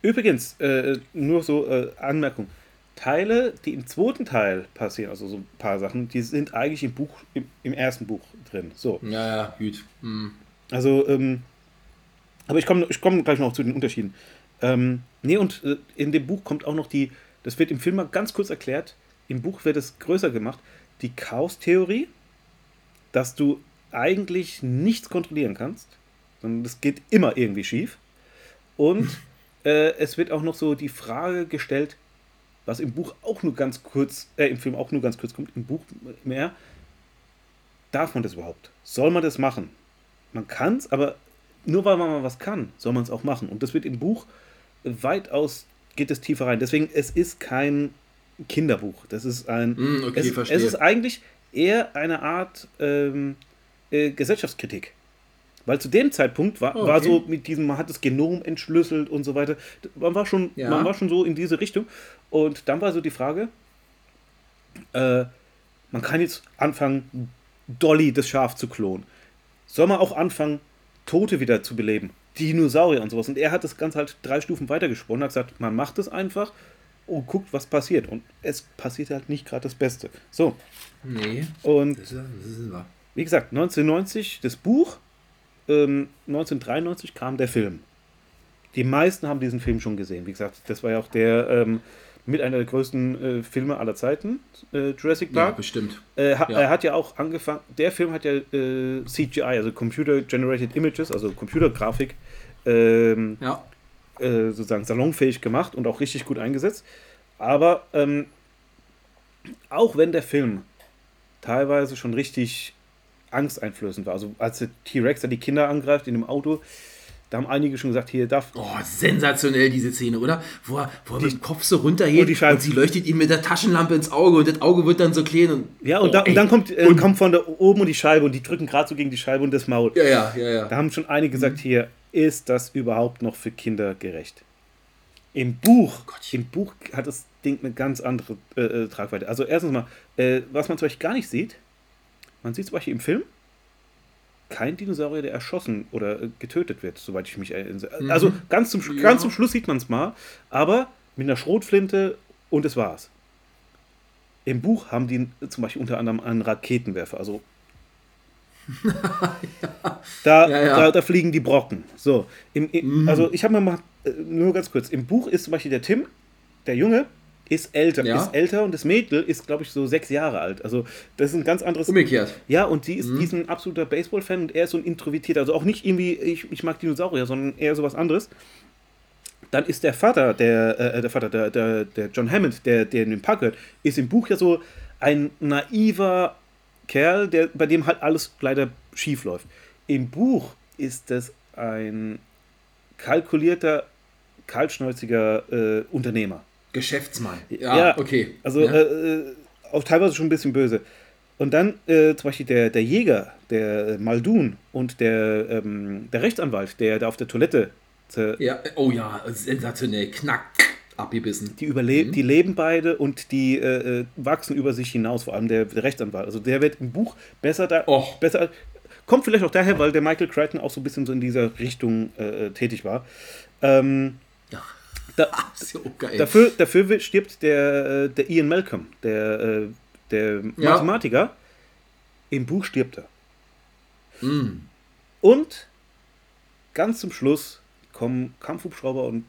S3: Übrigens, äh, nur so äh, Anmerkung. Teile, die im zweiten Teil passieren, also so ein paar Sachen, die sind eigentlich im Buch, im, im ersten Buch drin. So.
S2: Ja, ja, gut. Mhm.
S3: Also, ähm, aber ich komme ich komm gleich noch zu den Unterschieden. Ähm, nee, und äh, in dem Buch kommt auch noch die, das wird im Film mal ganz kurz erklärt, im Buch wird es größer gemacht, die Chaos-Theorie, dass du eigentlich nichts kontrollieren kannst, sondern das geht immer irgendwie schief. Und äh, es wird auch noch so die Frage gestellt, was im Buch auch nur ganz kurz, äh, im Film auch nur ganz kurz kommt, im Buch mehr, darf man das überhaupt? Soll man das machen? Man kann es, aber nur weil man mal was kann, soll man es auch machen. Und das wird im Buch weitaus, geht es tiefer rein. Deswegen, es ist kein Kinderbuch. Das ist ein,
S2: Mm, okay,
S3: es,
S2: verstehe.
S3: es ist eigentlich eher eine Art ähm, äh, Gesellschaftskritik. Weil zu dem Zeitpunkt war,
S2: Oh,
S3: war
S2: okay.
S3: so mit diesem, man hat das Genom entschlüsselt und so weiter. Man war schon,
S2: Ja.
S3: man war schon so in diese Richtung. Und dann war so die Frage, äh, man kann jetzt anfangen, Dolly, das Schaf, zu klonen. Soll man auch anfangen, Tote wieder zu beleben? Dinosaurier und sowas. Und er hat das Ganze halt drei Stufen weitergesponnen, hat gesagt, man macht es einfach und guckt, was passiert. Und es passiert halt nicht gerade das Beste. So,
S2: Nee,
S3: und
S2: das ist, das ist wahr.
S3: wie gesagt, 1990 das Buch, ähm, 1993 kam der Film. Die meisten haben diesen Film schon gesehen. Wie gesagt, das war ja auch der ähm, mit einer der größten äh, Filme aller Zeiten, äh, Jurassic
S2: Ja,
S3: Park.
S2: bestimmt.
S3: Äh, ha,
S2: Ja.
S3: Er hat ja auch angefangen, der Film hat ja äh, CGI, also Computer Generated Images, also Computergrafik, ähm,
S2: Ja.
S3: äh, sozusagen salonfähig gemacht und auch richtig gut eingesetzt. Aber ähm, auch wenn der Film teilweise schon richtig angsteinflößend war, also als der T-Rex da die Kinder angreift in dem Auto, da haben einige schon gesagt, hier darf.
S2: Oh, sensationell diese Szene, oder? Wo er, wo er mit dem Kopf so runterhebt
S3: Und die
S2: und sie leuchtet ihm mit der Taschenlampe ins Auge und das Auge wird dann so klein und.
S3: Ja, und,
S2: oh,
S3: da, und dann kommt, äh, kommt von da oben und die Scheibe und die drücken gerade so gegen die Scheibe und das Maul.
S2: Ja, ja, ja, ja.
S3: Da haben schon einige gesagt, hier, ist das überhaupt noch für Kinder gerecht? Im Buch,
S2: Gottchen.
S3: im Buch hat das Ding eine ganz andere äh, äh, Tragweite. Also erstens mal, äh, was man zum Beispiel gar nicht sieht, man sieht zum Beispiel im Film kein Dinosaurier, der erschossen oder äh, getötet wird, soweit ich mich erinnere. Also ganz zum,
S2: Ja.
S3: ganz zum Schluss sieht man es mal, aber mit einer Schrotflinte und es war's. Im Buch haben die zum Beispiel unter anderem einen Raketenwerfer, also da,
S2: Ja, ja.
S3: Da, da fliegen die Brocken. So, im, im,
S2: Mhm.
S3: also ich habe mir mal, äh, nur ganz kurz, im Buch ist zum Beispiel der Tim, der Junge, ist älter,
S2: Ja.
S3: ist älter und das Mädel ist, glaube ich, so sechs Jahre alt. Also das ist ein ganz anderes.
S2: Umgekehrt.
S3: Ja, und die ist,
S2: Mhm.
S3: die ist ein absoluter Baseball-Fan und er ist so ein Introvertierter. Also auch nicht irgendwie, ich, ich mag Dinosaurier, sondern eher sowas anderes. Dann ist der Vater, der, äh, der Vater, der, der, der John Hammond, der, der in den Park gehört, ist im Buch ja so ein naiver Kerl, der, bei dem halt alles leider schief läuft. Im Buch ist das ein kalkulierter, kaltschnäuziger äh, Unternehmer.
S2: Geschäftsmann.
S3: Ja,
S2: Ja, okay.
S3: Also
S2: ja.
S3: äh, äh, auch teilweise schon ein bisschen böse. Und dann äh, zum Beispiel der, der Jäger, der äh, Maldun und der, ähm, der Rechtsanwalt, der da auf der Toilette,
S2: ja. Oh ja, sensationell. Knack. Abgebissen.
S3: die überleben, die leben beide und die äh, äh, wachsen über sich hinaus, vor allem der, der Rechtsanwalt. Also der wird im Buch besser da,
S2: Och.
S3: besser, kommt vielleicht auch daher, weil der Michael Crichton auch so ein bisschen so in dieser Richtung äh, äh, tätig war. Ähm. Da,
S2: ja geil.
S3: Dafür, dafür stirbt der, äh, der Ian Malcolm, der, äh, der
S2: Ja.
S3: Mathematiker. Im Buch stirbt er.
S2: Mm.
S3: Und ganz zum Schluss kommen Kampfhubschrauber und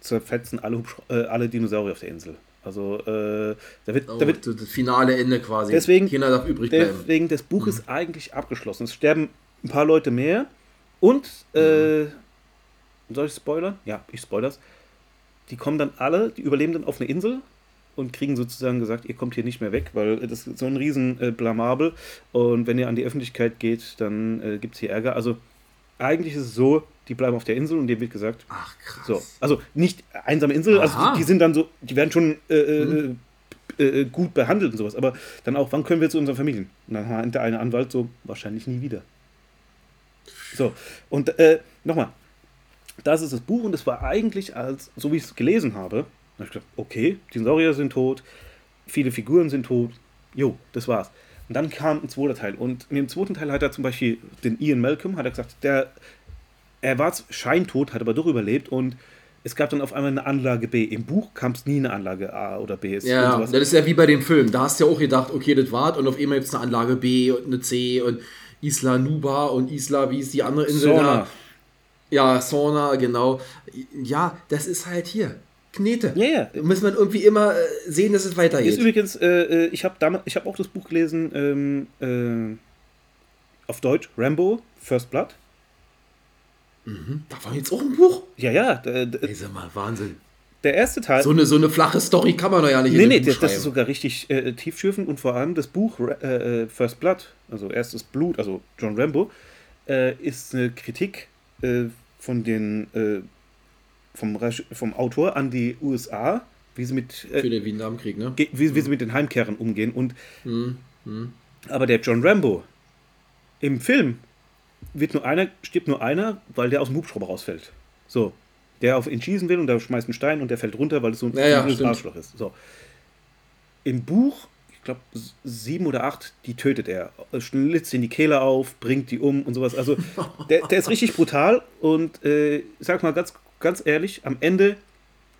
S3: zerfetzen alle, äh, alle Dinosaurier auf der Insel. Also äh, da wird,
S2: Oh,
S3: da wird
S2: das finale Ende quasi.
S3: Deswegen-
S2: Keiner darf übrig bleiben.
S3: deswegen das Buch ist eigentlich abgeschlossen. Es sterben ein paar Leute mehr und äh, soll ich spoilern? Ja, ich spoilers. Die kommen dann alle, die überleben dann auf eine Insel und kriegen sozusagen gesagt, ihr kommt hier nicht mehr weg, weil das ist so ein riesen äh, Blamabel und wenn ihr an die Öffentlichkeit geht, dann äh, gibt es hier Ärger. Also eigentlich ist es so, die bleiben auf der Insel und dem wird gesagt,
S2: Ach, krass.
S3: so, also nicht einsame Insel, also
S2: Aha.
S3: die, die sind dann so, die werden schon äh, äh, gut behandelt und sowas, aber dann auch, wann können wir zu unseren Familien? Und dann meint der eine Anwalt so, wahrscheinlich nie wieder. So, und nochmal, das ist das Buch und es war eigentlich als, so wie ich es gelesen habe, habe ich gedacht, okay, Dinosaurier sind tot, viele Figuren sind tot, jo, das war's. Und dann kam ein zweiter Teil und in dem zweiten Teil hat er zum Beispiel den Ian Malcolm, hat er gesagt, der, er war scheintot, hat aber doch überlebt und es gab dann auf einmal eine Anlage B. Im Buch kam es nie eine Anlage A oder B. Und
S2: Ja, das ist ja wie bei dem Film. Da hast du ja auch gedacht, okay, das war's und auf einmal gibt es eine Anlage B und eine C und Isla Nuba und Isla, wie ist die andere Insel
S3: Sorna.
S2: da? Ja, Sauna, genau. Ja, das ist halt hier. Knete.
S3: Ja, ja.
S2: Muss man irgendwie immer äh, sehen, dass es weitergeht.
S3: Ist übrigens, äh, äh, ich habe habe auch das Buch gelesen ähm, äh, auf Deutsch, Rambo, First Blood.
S2: da war jetzt auch ein Buch?
S3: Ja, ja, der,
S2: Ey, sag mal, Wahnsinn.
S3: der erste Teil.
S2: So eine, so eine flache Story kann man doch ja nicht
S3: nee, nee, das, das ist sogar richtig äh, tiefschürfend und vor allem das Buch äh, äh, First Blood, also erstes Blut, also John Rambo, äh, ist eine Kritik äh, von den äh, vom, vom Autor an die USA, wie sie mit äh,
S2: Für den Vietnamkrieg, ne?
S3: wie, wie sie mit den Heimkehrern umgehen. Und
S2: Hm,
S3: aber der John Rambo im Film wird nur einer, stirbt nur einer, weil der aus dem Hubschrauber rausfällt. So. Der auf ihn schießen will und der schmeißt einen Stein und der fällt runter, weil es so ein
S2: Ja, ja.
S3: Arschloch ist. So. Im Buch, glaube, sieben oder acht, die tötet er. Schlitzt in die Kehle auf, bringt die um und sowas. Also, der, der ist richtig brutal und äh, ich sag mal ganz, ganz ehrlich, am Ende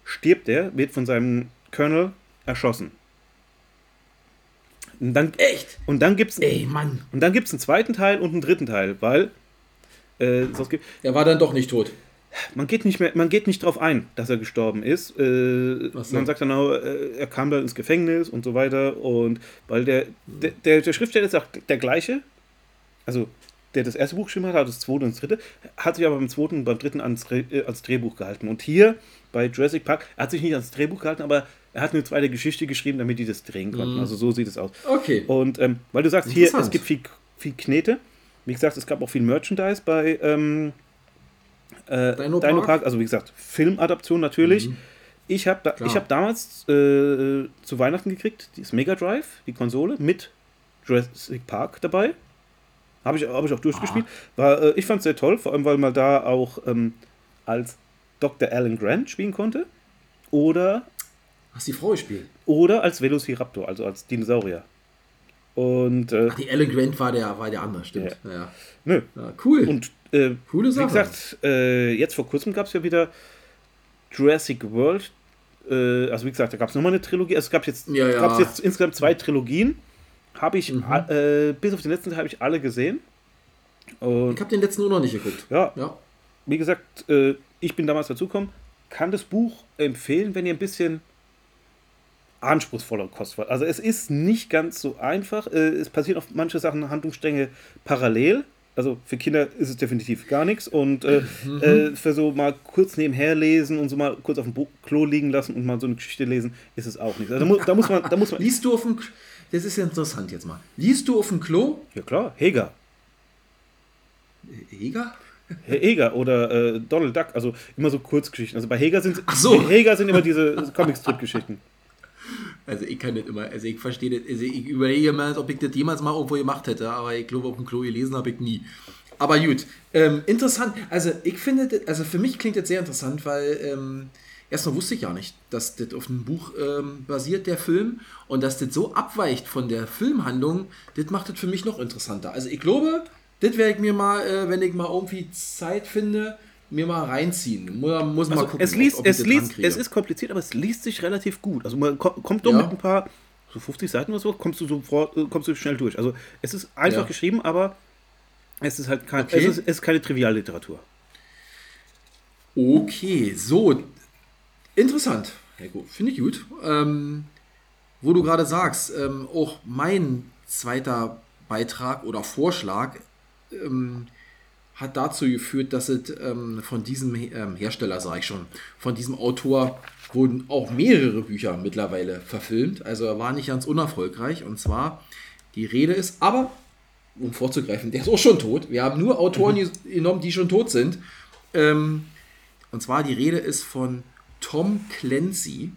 S3: stirbt er, wird von seinem Colonel erschossen. Und dann,
S2: Echt?
S3: und dann gibt es
S2: Ey, Mann.
S3: und dann gibt's einen zweiten Teil und einen dritten Teil, weil äh, sonst gibt,
S2: Er war dann doch nicht tot.
S3: Man geht nicht mehr, man geht nicht drauf ein, dass er gestorben ist. Äh,
S2: so.
S3: Man sagt dann auch, äh, er kam dann ins Gefängnis und so weiter. Und weil der, der, der, der Schriftsteller ist auch der gleiche, also der das erste Buch geschrieben hat, hat das zweite und das dritte, hat sich aber beim zweiten und beim dritten ans, äh, als Drehbuch gehalten. Und hier bei Jurassic Park, er hat sich nicht ans Drehbuch gehalten, aber er hat eine zweite Geschichte geschrieben, damit die das drehen konnten. Also so sieht es aus.
S2: Okay.
S3: Und ähm, weil du sagst, hier, es gibt viel, viel Knete. Wie gesagt, es gab auch viel Merchandise bei ähm, äh,
S2: Dino
S3: Dino,
S2: Park?
S3: Park. Also wie gesagt, Filmadaption natürlich. Ich habe da,
S2: Klar.
S3: ich hab damals äh, zu Weihnachten gekriegt, das Mega Drive, die Konsole, mit Jurassic Park dabei. Habe ich, hab ich auch durchgespielt. War, äh, ich fand es sehr toll, vor allem weil man da auch ähm, als Dr. Alan Grant spielen konnte. Oder
S2: Hast die Frau gespielt?
S3: oder als Velociraptor, also als Dinosaurier. Und äh,
S2: Ach, die Alan Grant war der, war der andere, stimmt. Ja. Ja.
S3: nö.
S2: cool.
S3: Und äh,
S2: Coole
S3: wie
S2: Sache.
S3: gesagt, äh, jetzt vor kurzem gab es ja wieder Jurassic World. Äh, also wie gesagt, da gab es nochmal eine Trilogie. Also es gab jetzt,
S2: Ja, ja.
S3: jetzt insgesamt zwei Trilogien. Habe ich,
S2: Mhm.
S3: äh, bis auf den letzten habe ich alle gesehen. Und
S2: ich habe den letzten nur noch nicht geguckt.
S3: ja,
S2: Ja.
S3: wie gesagt, äh, ich bin damals dazugekommen, kann das Buch empfehlen, wenn ihr ein bisschen anspruchsvoller Kost war. Also es ist nicht ganz so einfach. Äh, es passieren auf manche Sachen Handlungsstränge parallel. Also für Kinder ist es definitiv gar nichts. Und äh,
S2: Mhm.
S3: äh, für so mal kurz nebenher lesen und so mal kurz auf dem Bo Klo liegen lassen und mal so eine Geschichte lesen, ist es auch nichts. Also da, mu da muss man, da muss man.
S2: Liest du auf dem. K- Das ist ja interessant jetzt mal. Liest du auf dem Klo?
S3: Ja klar, Heger.
S2: Heger?
S3: Heger oder äh, Donald Duck, also immer so Kurzgeschichten. Also bei Heger sind
S2: Ach so.
S3: bei Heger sind immer diese Comic-Strip-Geschichten.
S2: Also ich kann das immer, also ich verstehe das, also ich überlege mal, ob ich das jemals mal irgendwo gemacht hätte, aber ich glaube, auf dem Klo gelesen habe ich nie. Aber gut, ähm, interessant. Also ich finde, das, also für mich klingt das sehr interessant, weil ähm, erstmal wusste ich ja nicht, dass das auf einem Buch ähm, basiert, der Film, und dass das so abweicht von der Filmhandlung, das macht das für mich noch interessanter. Also ich glaube, das werde ich mir mal, äh, wenn ich mal irgendwie Zeit finde, mir mal reinziehen. Muss, muss mal
S3: Also
S2: gucken,
S3: es liest,
S2: ob- ob
S3: es liest, es ist kompliziert, aber es liest sich relativ gut. Also man ko- kommt doch
S2: Ja.
S3: mit ein paar, so 50 Seiten oder so, kommst du sofort, äh, kommst du schnell durch. Also es ist einfach
S2: Ja.
S3: geschrieben, aber es ist halt kein,
S2: Okay.
S3: es, ist, es ist keine Trivialliteratur.
S2: Okay, so. Interessant. Ja, Finde ich gut. Ähm, wo du gerade sagst, ähm, auch mein zweiter Beitrag oder Vorschlag, ähm, hat dazu geführt, dass es ähm, von diesem ähm, Hersteller, sage ich schon, von diesem Autor wurden auch mehrere Bücher mittlerweile verfilmt. Also er war nicht ganz unerfolgreich. Und zwar, die Rede ist, aber, um vorzugreifen, der ist auch schon tot. Wir haben nur Autoren mhm. genommen, die schon tot sind. Ähm, und zwar die Rede ist von Tom Clancy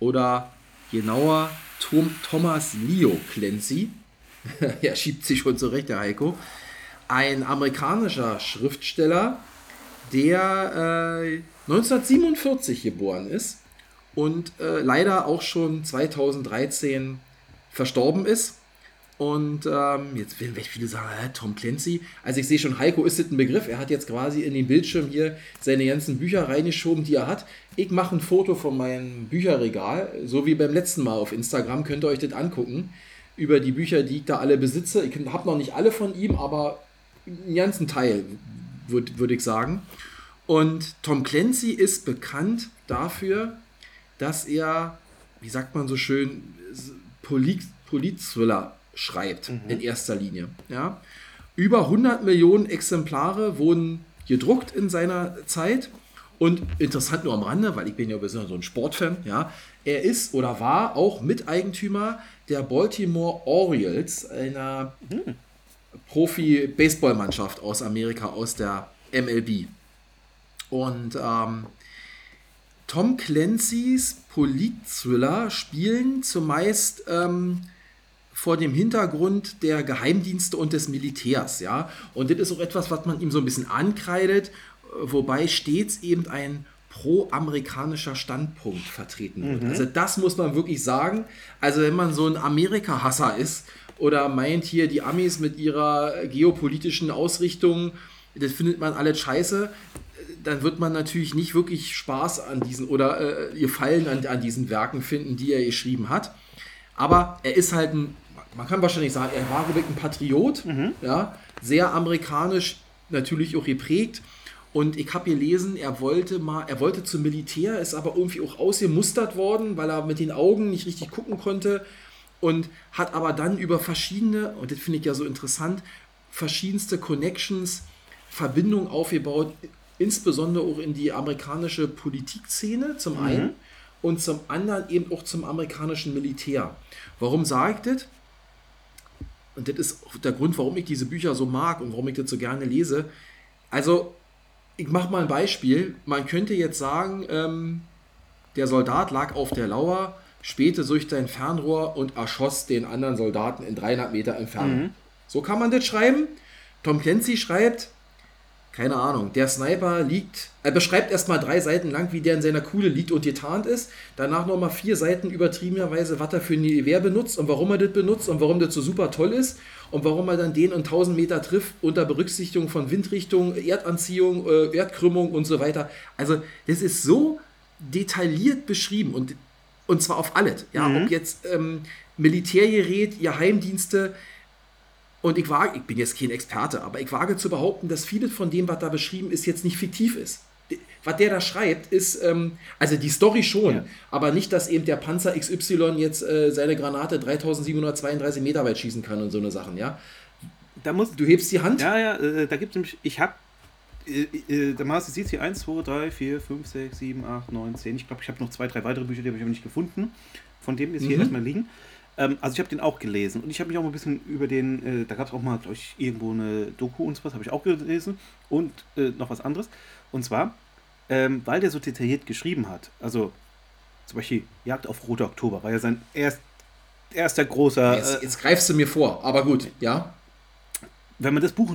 S2: oder genauer Tom, Thomas Leo Clancy. er schiebt sich schon zurecht, der Heiko. Ein amerikanischer Schriftsteller, der äh, 1947 geboren ist und äh, leider auch schon 2013 verstorben ist. Und ähm, jetzt werden viele sagen, äh, Tom Clancy. Also ich sehe schon, Heiko ist das ein Begriff. Er hat jetzt quasi in den Bildschirm hier seine ganzen Bücher reingeschoben, die er hat. Ich mache ein Foto von meinem Bücherregal, so wie beim letzten Mal auf Instagram. Könnt ihr euch das angucken. Über die Bücher, die ich da alle besitze. Ich habe noch nicht alle von ihm, aber einen ganzen Teil, würde würd ich sagen. Und Tom Clancy ist bekannt dafür, dass er, wie sagt man so schön, Polit Polit-Thriller schreibt mhm. in erster Linie. Ja? Über 100 Millionen Exemplare wurden gedruckt in seiner Zeit. Und interessant nur am Rande, weil ich bin ja so ein Sportfan, ja, er ist oder war auch Miteigentümer der Baltimore Orioles, einer mhm. Profi-Baseballmannschaft aus Amerika, aus der MLB. Und ähm, Tom Clancy's Polit-Thriller spielen zumeist ähm, vor dem Hintergrund der Geheimdienste und des Militärs, ja. Und das ist auch etwas, was man ihm so ein bisschen ankreidet, wobei stets eben ein pro-amerikanischer Standpunkt vertreten wird. Mhm. Also das muss man wirklich sagen. Also wenn man so ein Amerika-Hasser ist oder meint hier die Amis mit ihrer geopolitischen Ausrichtung, das findet man alles scheiße, dann wird man natürlich nicht wirklich Spaß an diesen oder äh, Gefallen an, an diesen Werken finden, die er geschrieben hat. Aber er ist halt ein, man kann wahrscheinlich sagen, er war wirklich ein Patriot, mhm. ja, sehr amerikanisch natürlich auch geprägt. Und ich habe gelesen, er wollte mal, er wollte zum Militär, ist aber irgendwie auch ausgemustert worden, weil er mit den Augen nicht richtig gucken konnte und hat aber dann über verschiedene, und das finde ich ja so interessant, verschiedenste Connections, Verbindungen aufgebaut insbesondere auch in die amerikanische Politikszene zum mhm. einen und zum anderen eben auch zum amerikanischen Militär. Warum sage ich das? Und das ist der Grund, warum ich diese Bücher so mag und warum ich das so gerne lese. Also, ich mache mal ein Beispiel. Man könnte jetzt sagen, ähm, der Soldat lag auf der Lauer, spähte durch sein Fernrohr und erschoss den anderen Soldaten in 300 Meter Entfernung. Mhm. So kann man das schreiben. Tom Clancy schreibt, keine Ahnung, der Sniper liegt, er beschreibt erstmal drei Seiten lang, wie der in seiner Kuhle liegt und getarnt ist. Danach nochmal vier Seiten übertriebenerweise, was er für ein Gewehr benutzt und warum er das benutzt und warum das so super toll ist und warum er dann den und 1000 Meter trifft unter Berücksichtigung von Windrichtung, Erdanziehung, äh, Erdkrümmung und so weiter. Also, das ist so detailliert beschrieben und, und zwar auf alles. Ja, mhm. ob jetzt ähm, Militärgerät, Geheimdienste, und ich wage, ich bin jetzt kein Experte, aber ich wage zu behaupten, dass vieles von dem, was da beschrieben ist, jetzt nicht fiktiv ist. Was der da schreibt, ist, ähm, also die Story schon, ja. aber nicht, dass eben der Panzer XY jetzt äh, seine Granate 3732 Meter weit schießen kann und so eine Sachen, ja.
S3: Da muss, du hebst die Hand. Ja, ja, äh, da gibt es nämlich, ich habe, äh, äh, der Master sieht hier 1, 2, 3, 4, 5, 6, 7, 8, 9, 10. Ich glaube, ich habe noch zwei, drei weitere Bücher, die habe ich aber nicht gefunden. Von dem ist hier mhm. erstmal liegen. Ähm, also ich habe den auch gelesen und ich habe mich auch ein bisschen über den, äh, da gab es auch mal, glaube ich, irgendwo eine Doku und sowas, habe ich auch gelesen und äh, noch was anderes. Und zwar, ähm, weil der so detailliert geschrieben hat, also zum Beispiel Jagd auf Rote Oktober, war ja sein erst, erster großer...
S2: Jetzt, jetzt greifst du mir vor, aber gut, ja.
S3: Wenn man das Buch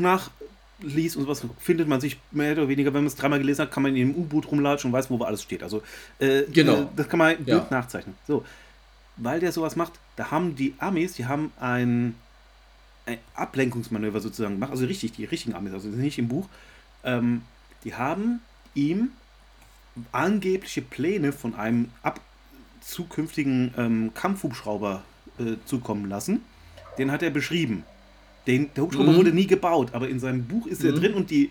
S3: nachliest und sowas, findet man sich mehr oder weniger, wenn man es dreimal gelesen hat, kann man in dem U-Boot rumlatschen und weiß, wo alles steht. Also äh, genau. Äh, das kann man ja. gut nachzeichnen. So, weil der sowas macht, da haben die Amis, die haben ein, ein Ablenkungsmanöver sozusagen gemacht, also richtig, die richtigen Amis, also nicht im Buch, ähm, die haben ihm angebliche Pläne von einem ab zukünftigen ähm, Kampfhubschrauber äh, zukommen lassen. Den hat er beschrieben. Den, der Hubschrauber mhm. wurde nie gebaut, aber in seinem Buch ist mhm. er drin und die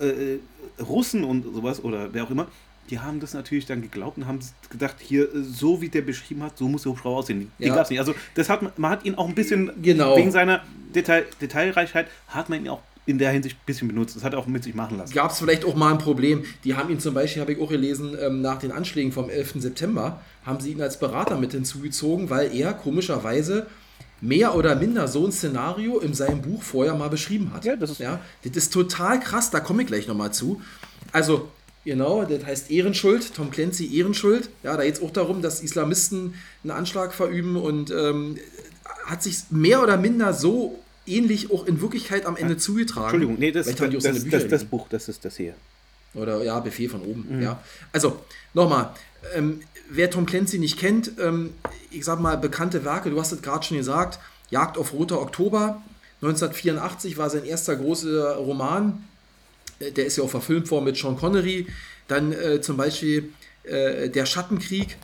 S3: äh, äh, Russen und sowas oder wer auch immer, die haben das natürlich dann geglaubt und haben gedacht, hier, so wie der beschrieben hat, so muss der Hubschrauber aussehen. Die ja. gab nicht. Also das hat, man hat ihn auch ein bisschen, genau. wegen seiner Detail, Detailreichheit, hat man ihn auch in der Hinsicht ein bisschen benutzt. Das hat er auch mit sich machen lassen.
S2: Gab es vielleicht auch mal ein Problem. Die haben ihn zum Beispiel, habe ich auch gelesen, ähm, nach den Anschlägen vom 11. September, haben sie ihn als Berater mit hinzugezogen, weil er komischerweise mehr oder minder so ein Szenario in seinem Buch vorher mal beschrieben hat.
S3: Ja, das ist-
S2: ja, das ist total krass, da komme ich gleich nochmal zu. Also, genau, das heißt Ehrenschuld, Tom Clancy Ehrenschuld. Ja, da geht es auch darum, dass Islamisten einen Anschlag verüben und ähm, hat sich mehr oder minder so ähnlich auch in Wirklichkeit am Ende zugetragen.
S3: Entschuldigung, nee, das,
S2: Vielleicht
S3: das, das, das. Buch, das ist das hier.
S2: Oder ja, Befehl von oben. Ja. Also, nochmal, ähm, wer Tom Clancy nicht kennt, ähm, ich sag mal, bekannte Werke, du hast es gerade schon gesagt, Jagd auf Roter Oktober, 1984 war sein erster großer Roman, Äh, der ist ja auch verfilmt worden mit Sean Connery. Dann äh, zum Beispiel äh, Der Schattenkrieg,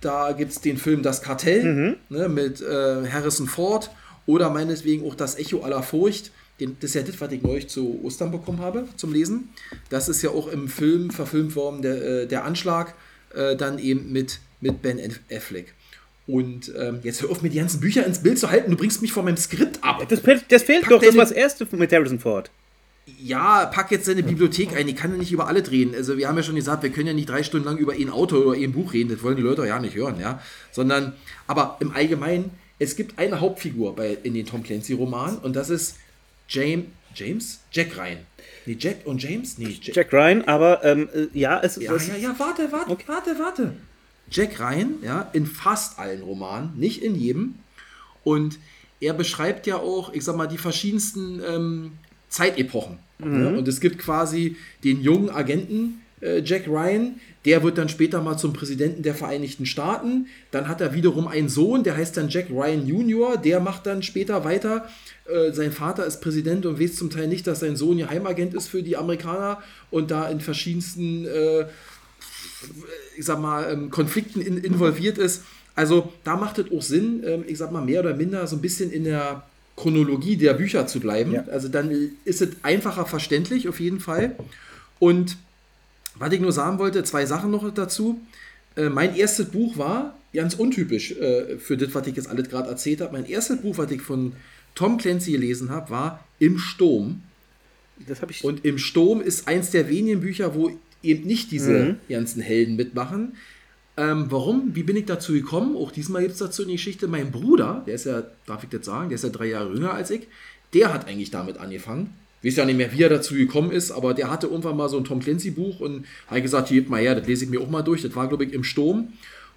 S2: da gibt es den Film Das Kartell ne, mit äh, Harrison Ford oder meinetwegen auch Das Echo aller Furcht. Den, das ist ja das, was ich neulich zu Ostern bekommen habe zum Lesen. Das ist ja auch im Film verfilmt worden, der, äh, der Anschlag, äh, dann eben mit, mit Ben Affleck. Und ähm, jetzt hör auf, mir die ganzen Bücher ins Bild zu halten, du bringst mich von meinem Skript ab.
S3: Das, fehlt- das fehlt
S2: Pack
S3: doch, das
S2: deine-
S3: war das erste mit Harrison Ford.
S2: Ja, pack jetzt seine Bibliothek ein, die kann ja nicht über alle drehen. Also wir haben ja schon gesagt, wir können ja nicht drei Stunden lang über ein Auto oder ein Buch reden, das wollen die Leute ja nicht hören, ja. Sondern, aber im Allgemeinen, es gibt eine Hauptfigur bei, in den Tom Clancy-Romanen und das ist James, James? Jack Ryan. Nee, Jack und James? Nee, Jack.
S3: Jack Ryan, aber ähm, äh, ja, es ist.
S2: Ja, ja, ja, warte, warte, warte, warte. Jack Ryan, ja, in fast allen Romanen, nicht in jedem. Und er beschreibt ja auch, ich sag mal, die verschiedensten ähm, Zeitepochen. Ja, und es gibt quasi den jungen Agenten äh, Jack Ryan, der wird dann später mal zum Präsidenten der Vereinigten Staaten. Dann hat er wiederum einen Sohn, der heißt dann Jack Ryan Jr., der macht dann später weiter. Äh, sein Vater ist Präsident und weiß zum Teil nicht, dass sein Sohn Geheimagent ist für die Amerikaner und da in verschiedensten äh, ich sag mal, ähm, Konflikten in, involviert ist. Also da macht es auch Sinn, ähm, ich sag mal, mehr oder minder so ein bisschen in der Chronologie der Bücher zu bleiben.
S3: Ja.
S2: Also dann ist es einfacher verständlich auf jeden Fall. Und was ich nur sagen wollte, zwei Sachen noch dazu. Äh, mein erstes Buch war ganz untypisch äh, für das, was ich jetzt alles gerade erzählt habe. Mein erstes Buch, was ich von Tom Clancy gelesen habe, war Im Sturm.
S3: das habe ich.
S2: Und im Sturm ist eins der wenigen Bücher, wo eben nicht diese ganzen Helden mitmachen. Ähm, warum? Wie bin ich dazu gekommen? Auch diesmal gibt es dazu eine Geschichte. Mein Bruder, der ist ja, darf ich das sagen, der ist ja drei Jahre jünger als ich, der hat eigentlich damit angefangen. Ich weiß ja nicht mehr, wie er dazu gekommen ist, aber der hatte irgendwann mal so ein Tom Clancy-Buch und hat gesagt, hier, mal her, das lese ich mir auch mal durch. Das war, glaube ich, im Sturm.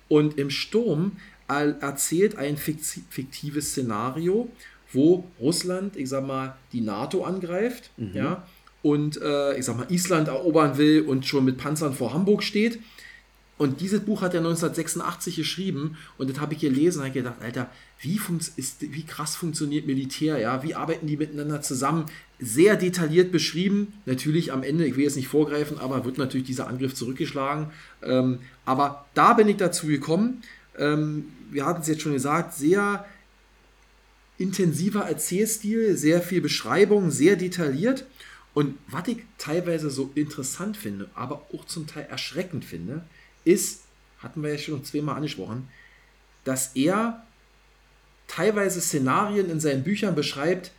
S2: Und im Sturm er- erzählt ein fikti- fiktives Szenario, wo Russland, ich sag mal, die NATO angreift, ja, und äh, ich sag mal, Island erobern will und schon mit Panzern vor Hamburg steht. Und dieses Buch hat er 1986 geschrieben und das habe ich gelesen und habe gedacht, Alter, wie, ist, wie krass funktioniert Militär, ja, wie arbeiten die miteinander zusammen? Sehr detailliert beschrieben. Natürlich am Ende, ich will jetzt nicht vorgreifen, aber wird natürlich dieser Angriff zurückgeschlagen. Ähm, aber da bin ich dazu gekommen. Ähm, wir hatten es jetzt schon gesagt, sehr intensiver Erzählstil, sehr viel Beschreibung, sehr detailliert. Und was ich teilweise so interessant finde, aber auch zum Teil erschreckend finde, ist, hatten wir ja schon zweimal angesprochen, dass er teilweise Szenarien in seinen Büchern beschreibt,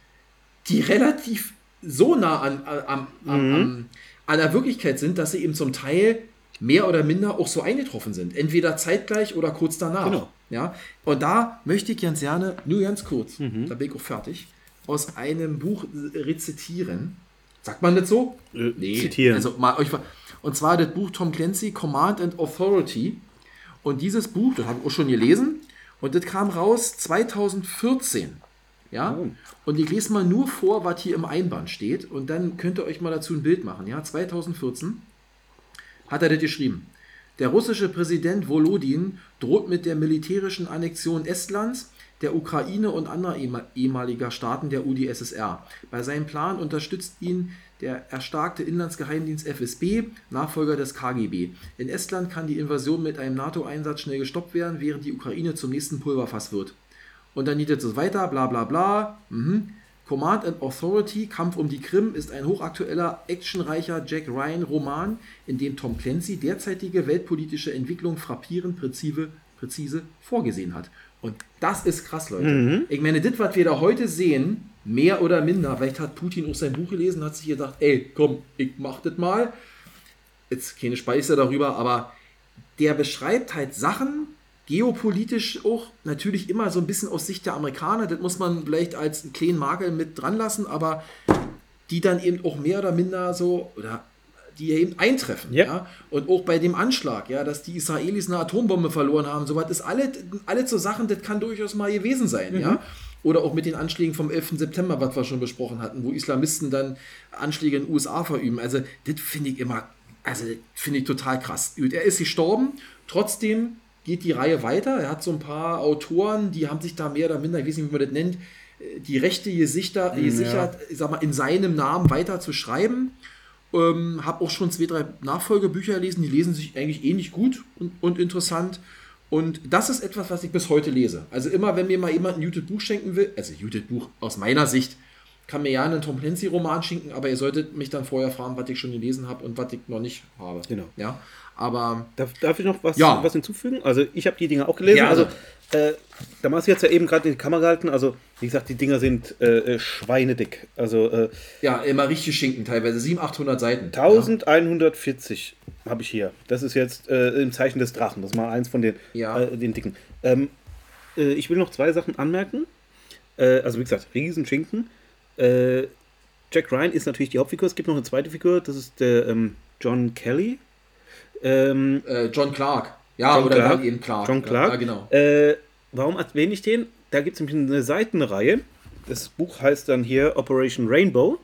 S2: die relativ so nah an, an, am- am, am, an der Wirklichkeit sind, dass sie eben zum Teil mehr oder minder auch so eingetroffen sind. Entweder zeitgleich oder kurz danach.
S3: Genau.
S2: Ja? Und da möchte ich ganz gerne, nur ganz kurz, da bin ich auch fertig, aus einem Buch rezitieren. Sagt man das so?
S3: Äh, zitieren.
S2: Also mal euch und zwar das Buch Tom Clancy Command and Authority. Und dieses Buch, das habe ich auch schon gelesen, und das kam raus 2014. Ja?
S3: Oh.
S2: Und ich lese mal nur vor, was hier im Einband steht, und dann könnt ihr euch mal dazu ein Bild machen. Ja? 2014 hat er das geschrieben. Der russische Präsident Volodin droht mit der militärischen Annexion Estlands, der Ukraine und anderer ehema- ehemaliger Staaten der UdSSR. Bei seinem Plan unterstützt ihn der erstarkte Inlandsgeheimdienst FSB, Nachfolger des KGB. In Estland kann die Invasion mit einem NATO-Einsatz schnell gestoppt werden, während die Ukraine zum nächsten Pulverfass wird. Und dann geht es so weiter, bla bla bla. Mhm. Command and Authority, Kampf um die Krim, ist ein hochaktueller, actionreicher Jack Ryan-Roman, in dem Tom Clancy derzeitige weltpolitische Entwicklung frappierend präzise, präzise vorgesehen hat. Und das ist krass, Leute. Ich meine, das, was wir da heute sehen, mehr oder minder, vielleicht hat Putin auch sein Buch gelesen, hat sich gedacht, ey, komm, ich mach das mal. Jetzt keine Speise darüber, aber der beschreibt halt Sachen, geopolitisch auch natürlich immer so ein bisschen aus Sicht der Amerikaner, das muss man vielleicht als einen kleinen Makel mit dran lassen, aber die dann eben auch mehr oder minder so, oder die eben eintreffen.
S3: Ja.
S2: Ja. Und auch bei dem Anschlag, ja, dass die Israelis eine Atombombe verloren haben, sowas ist alles, alles so Sachen, das kann durchaus mal gewesen sein, ja. Oder auch mit den Anschlägen vom 11. September, was wir schon besprochen hatten, wo Islamisten dann Anschläge in den USA verüben. Also, das finde ich immer, also, finde ich total krass. Gut, er ist gestorben, trotzdem geht die Reihe weiter. Er hat so ein paar Autoren, die haben sich da mehr oder minder, ich weiß nicht, wie man das nennt, die Rechte gesichert, gesichert ich sag mal, in seinem Namen weiter zu schreiben. Ähm, habe auch schon zwei, drei Nachfolgebücher gelesen, die lesen sich eigentlich ähnlich gut und, und interessant. Und das ist etwas, was ich bis heute lese. Also immer, wenn mir mal jemand ein gutes Buch schenken will, also ein gutes Buch aus meiner Sicht, kann mir ja einen Tom Clancy-Roman schenken, aber ihr solltet mich dann vorher fragen, was ich schon gelesen habe und was ich noch nicht habe.
S3: Genau.
S2: Ja, aber
S3: Darf, darf ich noch was,
S2: Ja.
S3: was hinzufügen? Also ich habe die Dinger auch gelesen.
S2: Gerne.
S3: Also äh, da hast du jetzt ja eben gerade in die Kamera gehalten. Also wie gesagt, die Dinger sind äh, äh, schweinedick. Also äh,
S2: ja, immer richtig Schinken, teilweise 700, 800 Seiten.
S3: 1140 habe ich hier. Das ist jetzt äh, im Zeichen des Drachen. Das ist mal eins von den,
S2: Ja.
S3: äh, den dicken. Ähm, äh, ich will noch zwei Sachen anmerken. Also wie gesagt, Riesenschinken. Äh, Jack Ryan ist natürlich die Hauptfigur. Es gibt noch eine zweite Figur. Das ist der ähm, John Kelly. Ähm.
S2: Äh, John Clark. Ja,
S3: John
S2: oder
S3: Clark.
S2: dann eben Clark.
S3: John Clark.
S2: Ja, genau.
S3: Äh, warum erwähne ich den? Da gibt es nämlich eine Seitenreihe. Das Buch heißt dann hier Operation Rainbow.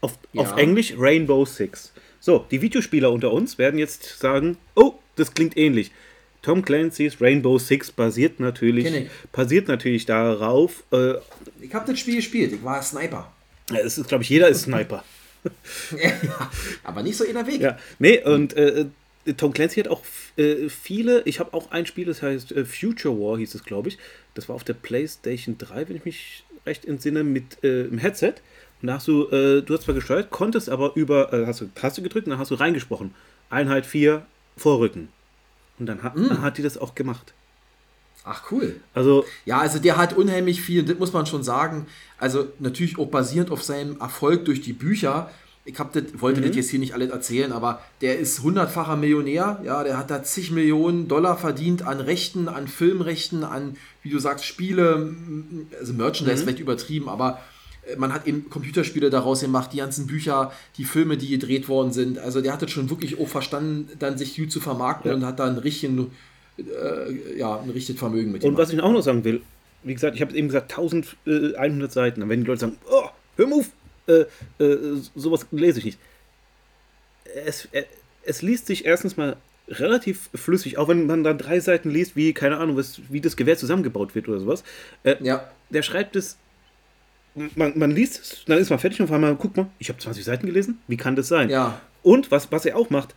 S3: Auf,
S2: Ja.
S3: auf Englisch Rainbow Six. So, die Videospieler unter uns werden jetzt sagen, oh, das klingt ähnlich. Tom Clancy's Rainbow Six basiert natürlich, basiert natürlich darauf. Äh,
S2: Ich habe das Spiel gespielt, ich war Sniper.
S3: Es ist, glaube ich, jeder ist Sniper.
S2: ja, aber nicht so in der Weg.
S3: Ja, nee, und äh, Tom Clancy hat auch äh, viele, ich habe auch ein Spiel, das heißt äh, Future War, hieß es, glaube ich. Das war auf der PlayStation 3, wenn ich mich recht entsinne, mit äh, im Headset. Und da hast du, äh, du hast zwar gesteuert, konntest aber über, äh, hast du Taste gedrückt und dann hast du reingesprochen. Einheit 4, Vorrücken. Und dann, hat- dann hat die das auch gemacht.
S2: Ach, cool.
S3: Also,
S2: Ja, also der hat unheimlich viel, das muss man schon sagen. Also natürlich auch basierend auf seinem Erfolg durch die Bücher. Ich hab das, wollte
S3: Mhm.
S2: das jetzt hier nicht alles erzählen, aber der ist hundertfacher Millionär. Ja, der hat da zig Millionen Dollar verdient an Rechten, an Filmrechten, an, wie du sagst, Spiele, also Merchandise
S3: Mhm.
S2: vielleicht übertrieben, aber äh, man hat eben Computerspiele daraus gemacht, die ganzen Bücher, die Filme, die gedreht worden sind. Also der hat das schon wirklich auch verstanden, dann sich gut zu vermarkten
S3: Ja.
S2: und hat da einen richtigen, äh, ja, ein richtiges Vermögen mit
S3: und was ich auch noch sagen will, wie gesagt, ich habe eben gesagt, 1100 Seiten. Und wenn die Leute sagen, oh, hör mal auf, äh, äh, sowas lese ich nicht. Es, äh, es liest sich erstens mal relativ flüssig, auch wenn man dann drei Seiten liest, wie, keine Ahnung, was, wie das Gewehr zusammengebaut wird oder sowas. Äh,
S2: Ja.
S3: Der schreibt es, man, man liest es, dann ist man fertig und auf einmal, guck mal, ich habe 20 Seiten gelesen, wie kann das sein?
S2: Ja.
S3: Und was, was er auch macht,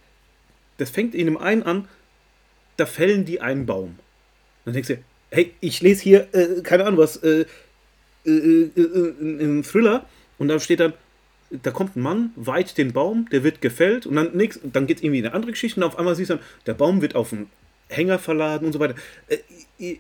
S3: das fängt in dem einen an, da fällen die einen Baum. Dann denkst du, hey, ich lese hier, äh, keine Ahnung was, äh, äh, äh, äh, einen Thriller und da steht dann, da kommt ein Mann, weiht den Baum, der wird gefällt und dann nix, dann geht es irgendwie in eine andere Geschichte und auf einmal siehst du dann, der Baum wird auf einen Hänger verladen und so weiter. Äh, ihr,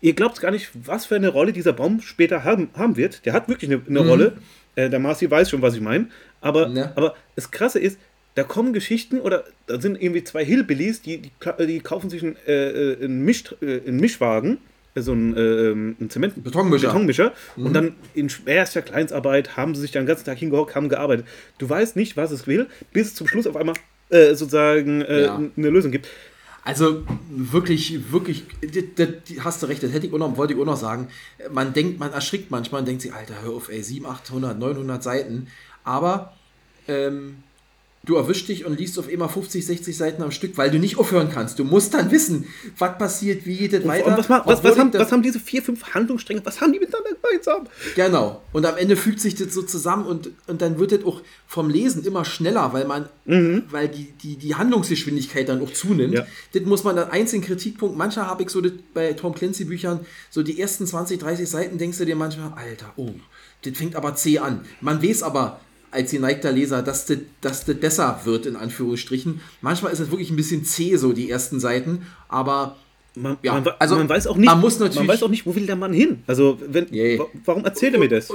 S3: ihr glaubt gar nicht, was für eine Rolle dieser Baum später haben, haben wird. Der hat wirklich eine, eine Rolle. Äh, der Marci weiß schon, was ich meine. Aber,
S2: Ja.
S3: aber das Krasse ist, da kommen Geschichten oder da sind irgendwie zwei Hillbillies, die, die, die kaufen sich einen, äh, äh, einen, Misch, äh, einen Mischwagen, äh, so einen, äh, einen Zement
S2: Betonmischer.
S3: Betonmischer. Und dann in schwerster Kleinstarbeit haben sie sich dann den ganzen Tag hingehockt, haben gearbeitet. Du weißt nicht, was es will, bis zum Schluss auf einmal äh, sozusagen äh,
S2: Ja.
S3: eine Lösung gibt.
S2: Also wirklich, wirklich, das, das, hast du recht, das hätte ich auch noch, wollte ich auch noch sagen. Man denkt, man erschrickt manchmal und denkt sich, Alter, hör auf, ey, 700, 800, 900 Seiten. Aber ähm, du erwischst dich und liest auf immer 50, 60 Seiten am Stück, weil du nicht aufhören kannst. Du musst dann wissen, was passiert, wie geht es weiter.
S3: und was, was, was, haben, was haben diese vier, fünf Handlungsstränge, was haben die miteinander gemeinsam?
S2: Genau. Und am Ende fügt sich das so zusammen und, und dann wird das auch vom Lesen immer schneller, weil man, weil die, die, die Handlungsgeschwindigkeit dann auch zunimmt.
S3: Ja.
S2: Das muss man dann einzelnen Kritikpunkt, mancher habe ich so das bei Tom Clancy Büchern, so die ersten 20, 30 Seiten denkst du dir manchmal, Alter, oh, das fängt aber zäh an. Man weiß aber als geneigter Leser, dass das, dass besser wird, in Anführungsstrichen. Manchmal ist es wirklich ein bisschen zäh, so die ersten Seiten, aber
S3: Man,
S2: Ja,
S3: man,
S2: also
S3: man weiß auch nicht,
S2: man muss natürlich-
S3: man weiß auch nicht, wo will der Mann hin? Also, wenn,
S2: Yeah.
S3: wa- warum erzählt er mir das?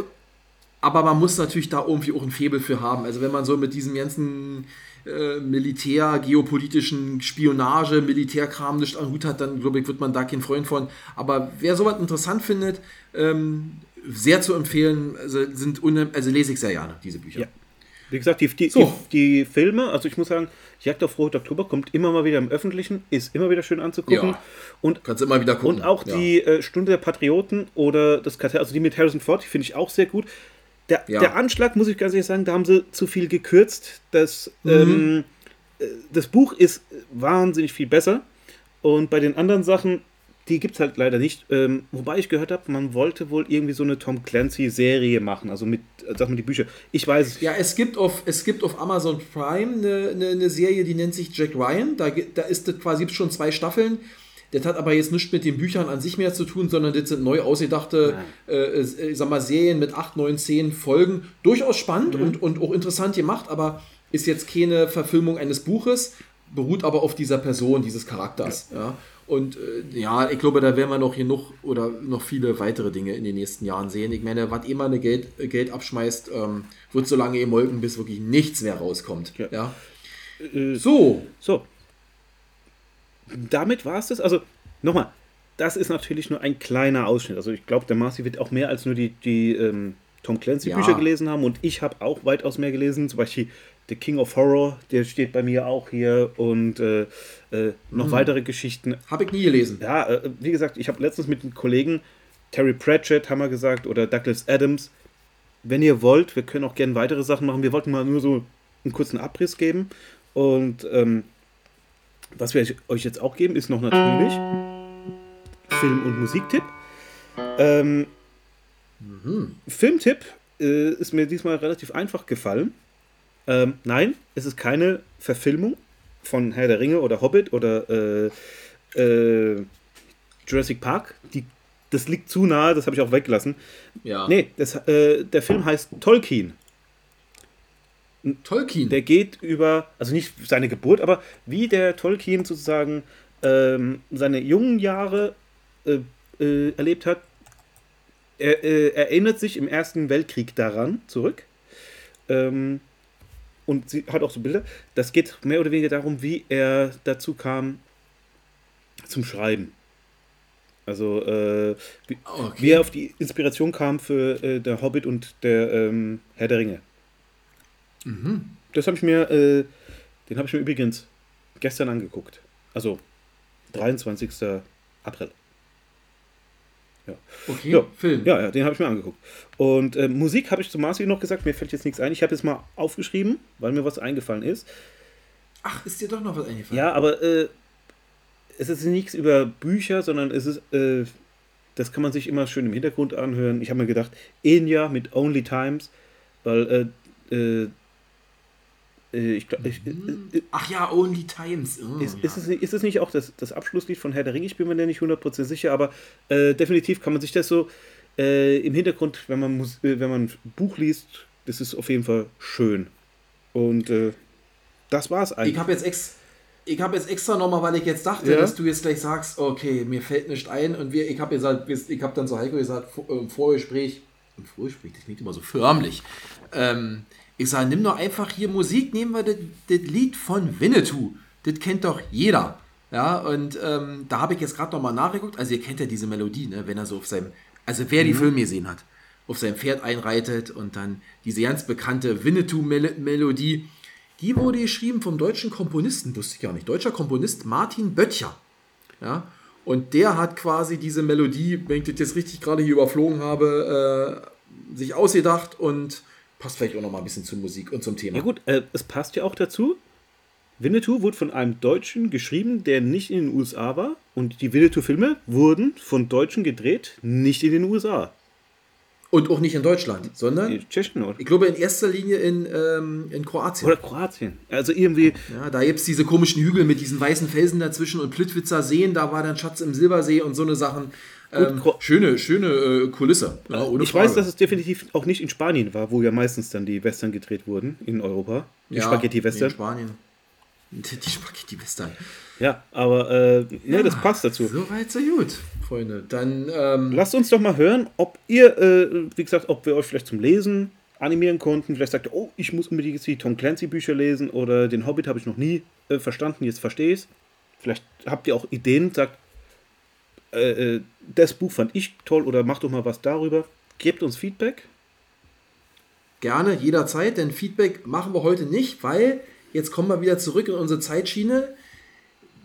S2: aber man muss natürlich da irgendwie auch ein Febel für haben. Also wenn man so mit diesem ganzen äh, Militär, geopolitischen Spionage, Militärkram nicht an Hut hat, dann glaube ich, wird man da kein Freund von. Aber wer sowas interessant findet, ähm, sehr zu empfehlen, also, sind also lese ich sehr gerne, diese Bücher. Ja.
S3: Wie gesagt, die, die, so. die, die, Filme, also ich muss sagen, Jagd auf Rot Oktober kommt immer mal wieder im Öffentlichen, ist immer wieder schön anzugucken. Ja,
S2: und, kannst immer wieder gucken.
S3: Und auch ja. die äh, Stunde der Patrioten oder das Kartell, also die mit Harrison Ford, die finde ich auch sehr gut. Der, ja. der, Anschlag, muss ich ganz ehrlich sagen, da haben sie zu viel gekürzt. Das, mhm. ähm, äh, das Buch ist wahnsinnig viel besser. Und bei den anderen Sachen die gibt es halt leider nicht. Ähm, wobei ich gehört habe, man wollte wohl irgendwie so eine Tom Clancy-Serie machen, also mit, äh, sag mal, die Bücher. Ich weiß es.
S2: Ja, es gibt auf, es gibt auf Amazon Prime eine, eine, eine Serie, die nennt sich Jack Ryan. Da, da ist das quasi schon zwei Staffeln. Das hat aber jetzt nichts mit den Büchern an sich mehr zu tun, sondern das sind neu ausgedachte, äh, äh, ich sag mal, Serien mit 8, 9, 10 Folgen. Durchaus spannend mhm. und, und auch interessant gemacht, aber ist jetzt keine Verfilmung eines Buches, beruht aber auf dieser Person, dieses Charakters. Ja. ja. Und äh, ja, ich glaube, da werden wir noch genug oder noch viele weitere Dinge in den nächsten Jahren sehen. Ich meine, was immer eine Geld, äh, Geld abschmeißt, ähm, wird so lange molken, bis wirklich nichts mehr rauskommt. Ja. ja?
S3: Äh, so. So. Damit war es das. Also, nochmal, das ist natürlich nur ein kleiner Ausschnitt. Also, ich glaube, der Marci wird auch mehr als nur die, die ähm, Tom Clancy-Bücher ja. gelesen haben. Und ich habe auch weitaus mehr gelesen. Zum Beispiel The King of Horror, der steht bei mir auch hier und äh, äh, noch hm. weitere Geschichten.
S2: Habe ich nie gelesen.
S3: Ja, äh, wie gesagt, ich habe letztens mit einem Kollegen, Terry Pratchett, haben wir gesagt, oder Douglas Adams, wenn ihr wollt, wir können auch gerne weitere Sachen machen. Wir wollten mal nur so einen kurzen Abriss geben. Und ähm, was wir euch jetzt auch geben, ist noch natürlich Film- und Musiktipp. Ähm, mhm. Filmtipp äh, ist mir diesmal relativ einfach gefallen. Ähm, nein, es ist keine Verfilmung von Herr der Ringe oder Hobbit oder äh, äh, Jurassic Park. Die, das liegt zu nahe, das habe ich auch weggelassen. Ja. Nee, das, äh, der Film heißt Tolkien.
S2: Tolkien?
S3: Der geht über, also nicht seine Geburt, aber wie der Tolkien sozusagen ähm, seine jungen Jahre äh, äh, erlebt hat. Er äh, erinnert sich im Ersten Weltkrieg daran zurück. Ähm, und sie hat auch so Bilder. Das geht mehr oder weniger darum, wie er dazu kam zum Schreiben. Also äh, wie, okay. wie, er auf die Inspiration kam für äh, der Hobbit und der ähm, Herr der Ringe. Mhm. Das habe ich mir, äh, den habe ich mir übrigens gestern angeguckt. Also 23. April. Ja.
S2: Okay, ja.
S3: Film. Ja, ja den habe ich mir angeguckt. Und äh, Musik habe ich zu Marci noch gesagt, mir fällt jetzt nichts ein. Ich habe jetzt mal aufgeschrieben, weil mir was eingefallen ist.
S2: Ach, ist dir doch noch was eingefallen?
S3: Ja, aber äh, es ist nichts über Bücher, sondern es ist, äh, das kann man sich immer schön im Hintergrund anhören. Ich habe mir gedacht, Enya mit Only Times, weil äh, äh,
S2: ich glaub, ich, mhm. äh, Ach ja, Only Times.
S3: Oh, ist, ja. Ist, es, ist, es, nicht auch das, das Abschlusslied von Herr der Ringe? Ich bin mir da nicht 100% sicher, aber äh, definitiv kann man sich das so äh, im Hintergrund, wenn man, muss, äh, wenn man ein Buch liest, das ist auf jeden Fall schön. Und äh, das war's
S2: eigentlich. Ich habe jetzt extra. Ich habe jetzt extra nochmal, weil ich jetzt dachte, ja? dass du jetzt gleich sagst, okay, mir fällt nicht ein und wir, ich habe gesagt, ich habe dann so Heiko gesagt, im Vorgespräch, im Vorgespräch, das klingt immer so förmlich, ähm, ich sage, nimm doch einfach hier Musik, nehmen wir das, Lied von Winnetou. Das kennt doch jeder. Ja, und ähm, da habe ich jetzt gerade nochmal nachgeguckt. Also, ihr kennt ja diese Melodie, ne? wenn er so auf seinem, also wer mhm. die Filme gesehen hat, auf sein Pferd einreitet und dann diese ganz bekannte Winnetou-Melodie, die wurde geschrieben vom deutschen Komponisten, wusste ich gar nicht, deutscher Komponist Martin Böttcher. Ja, und der hat quasi diese Melodie, wenn ich das jetzt richtig gerade hier überflogen habe, äh, sich ausgedacht und passt vielleicht auch noch mal ein bisschen zur Musik und zum Thema.
S3: Ja gut, äh, es passt ja auch dazu. Winnetou wurde von einem Deutschen geschrieben, der nicht in den USA war. Und die Winnetou-Filme wurden von Deutschen gedreht, nicht in den USA.
S2: Und auch nicht in Deutschland, sondern in Tschechien, oder? ich glaube in erster Linie in, ähm, in Kroatien.
S3: Oder Kroatien. Also irgendwie.
S2: Ja, da gibt es diese komischen Hügel mit diesen weißen Felsen dazwischen und Plitwitzer Seen, da war dann Schatz im Silbersee und so eine Sachen. Ähm, schöne, schöne äh, Kulisse.
S3: Ja, ich Frage. weiß, dass es definitiv auch nicht in Spanien war, wo ja meistens dann die Western gedreht wurden, in Europa. Die ja, Spaghetti-Western.
S2: in Spanien. Die Spaghetti-Western.
S3: Ja, aber äh, ne, das passt dazu.
S2: Soweit, so gut, Freunde. Dann, ähm,
S3: Lasst uns doch mal hören, ob ihr, äh, wie gesagt, ob wir euch vielleicht zum Lesen animieren konnten. Vielleicht sagt ihr, oh, ich muss unbedingt jetzt die Tom Clancy Bücher lesen oder den Hobbit habe ich noch nie äh, verstanden, jetzt verstehe ich es. Vielleicht habt ihr auch Ideen, sagt, äh, äh, das Buch fand ich toll oder macht doch mal was darüber. Gebt uns Feedback.
S2: gerne, jederzeit, denn Feedback machen wir heute nicht, weil jetzt kommen wir wieder zurück in unsere Zeitschiene.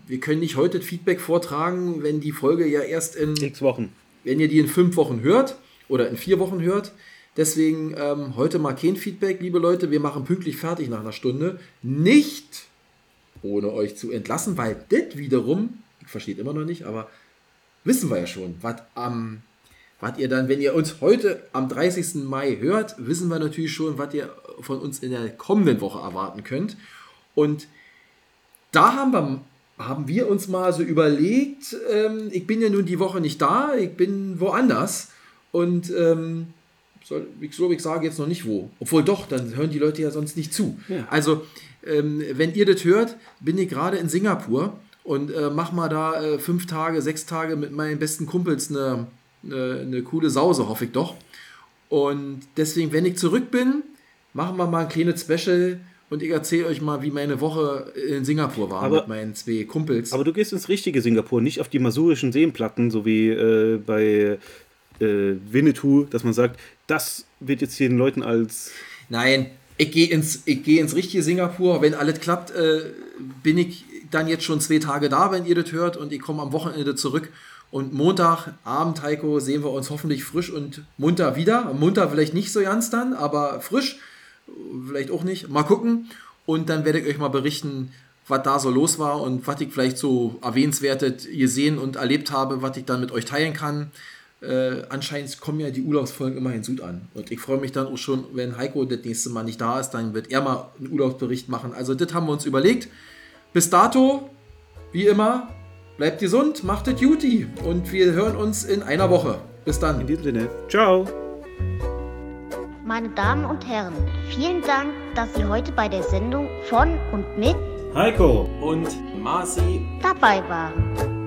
S2: Wir können nicht heute Feedback vortragen, wenn die Folge ja erst in
S3: X Wochen.
S2: wenn ihr die in fünf Wochen hört oder in vier Wochen hört. Deswegen ähm, heute mal kein Feedback, liebe Leute. Wir machen pünktlich fertig nach einer Stunde. Nicht ohne euch zu entlassen, weil das wiederum, ich verstehe immer noch nicht, aber wissen wir ja schon, was am was ihr dann, wenn ihr uns heute am 30. Mai hört, wissen wir natürlich schon, was ihr von uns in der kommenden Woche erwarten könnt. Und da haben wir, haben wir uns mal so überlegt, ähm, ich bin ja nun die Woche nicht da, ich bin woanders. Und ähm, soll, ich glaube, ich sage jetzt noch nicht wo. Obwohl doch, dann hören die Leute ja sonst nicht zu.
S3: Ja.
S2: Also, ähm, wenn ihr das hört, bin ich gerade in Singapur und äh, mach mal da äh, fünf Tage, sechs Tage mit meinen besten Kumpels eine, eine, eine coole Sause, hoffe ich doch. Und deswegen, wenn ich zurück bin, machen wir mal ein kleines Special und ich erzähle euch mal, wie meine Woche in Singapur war
S3: Aber-
S2: mit meinen zwei Kumpels.
S3: Aber du gehst ins richtige Singapur, nicht auf die masurischen Seenplatten, so wie äh, bei äh, Winnetou, dass man sagt, das wird jetzt hier den Leuten als
S2: Nein, ich gehe ins, ich geh ins richtige Singapur. Wenn alles klappt, äh, bin ich dann jetzt schon zwei Tage da, wenn ihr das hört. Und ich komme am Wochenende zurück. Und Montagabend, Heiko, sehen wir uns hoffentlich frisch und munter wieder. Munter vielleicht nicht so ganz dann, aber frisch. Vielleicht auch nicht. Mal gucken. Und dann werde ich euch mal berichten, was da so los war und was ich vielleicht so erwähnenswertet gesehen und erlebt habe, was ich dann mit euch teilen kann äh, anscheinend kommen ja die Urlaubsfolgen immer hinzu an. Und ich freue mich dann auch schon, wenn Heiko das nächste Mal nicht da ist, dann wird er mal einen Urlaubsbericht machen. Also das haben wir uns überlegt. Bis dato, wie immer, bleibt gesund, macht es Duty und wir hören uns in einer Woche. Bis
S3: in
S2: dann.
S3: diesem Sinne. Ciao!
S1: Meine Damen und Herren, vielen Dank, dass Sie heute bei der Sendung von und mit
S3: Heiko!
S2: Und Marci.
S1: dabei waren.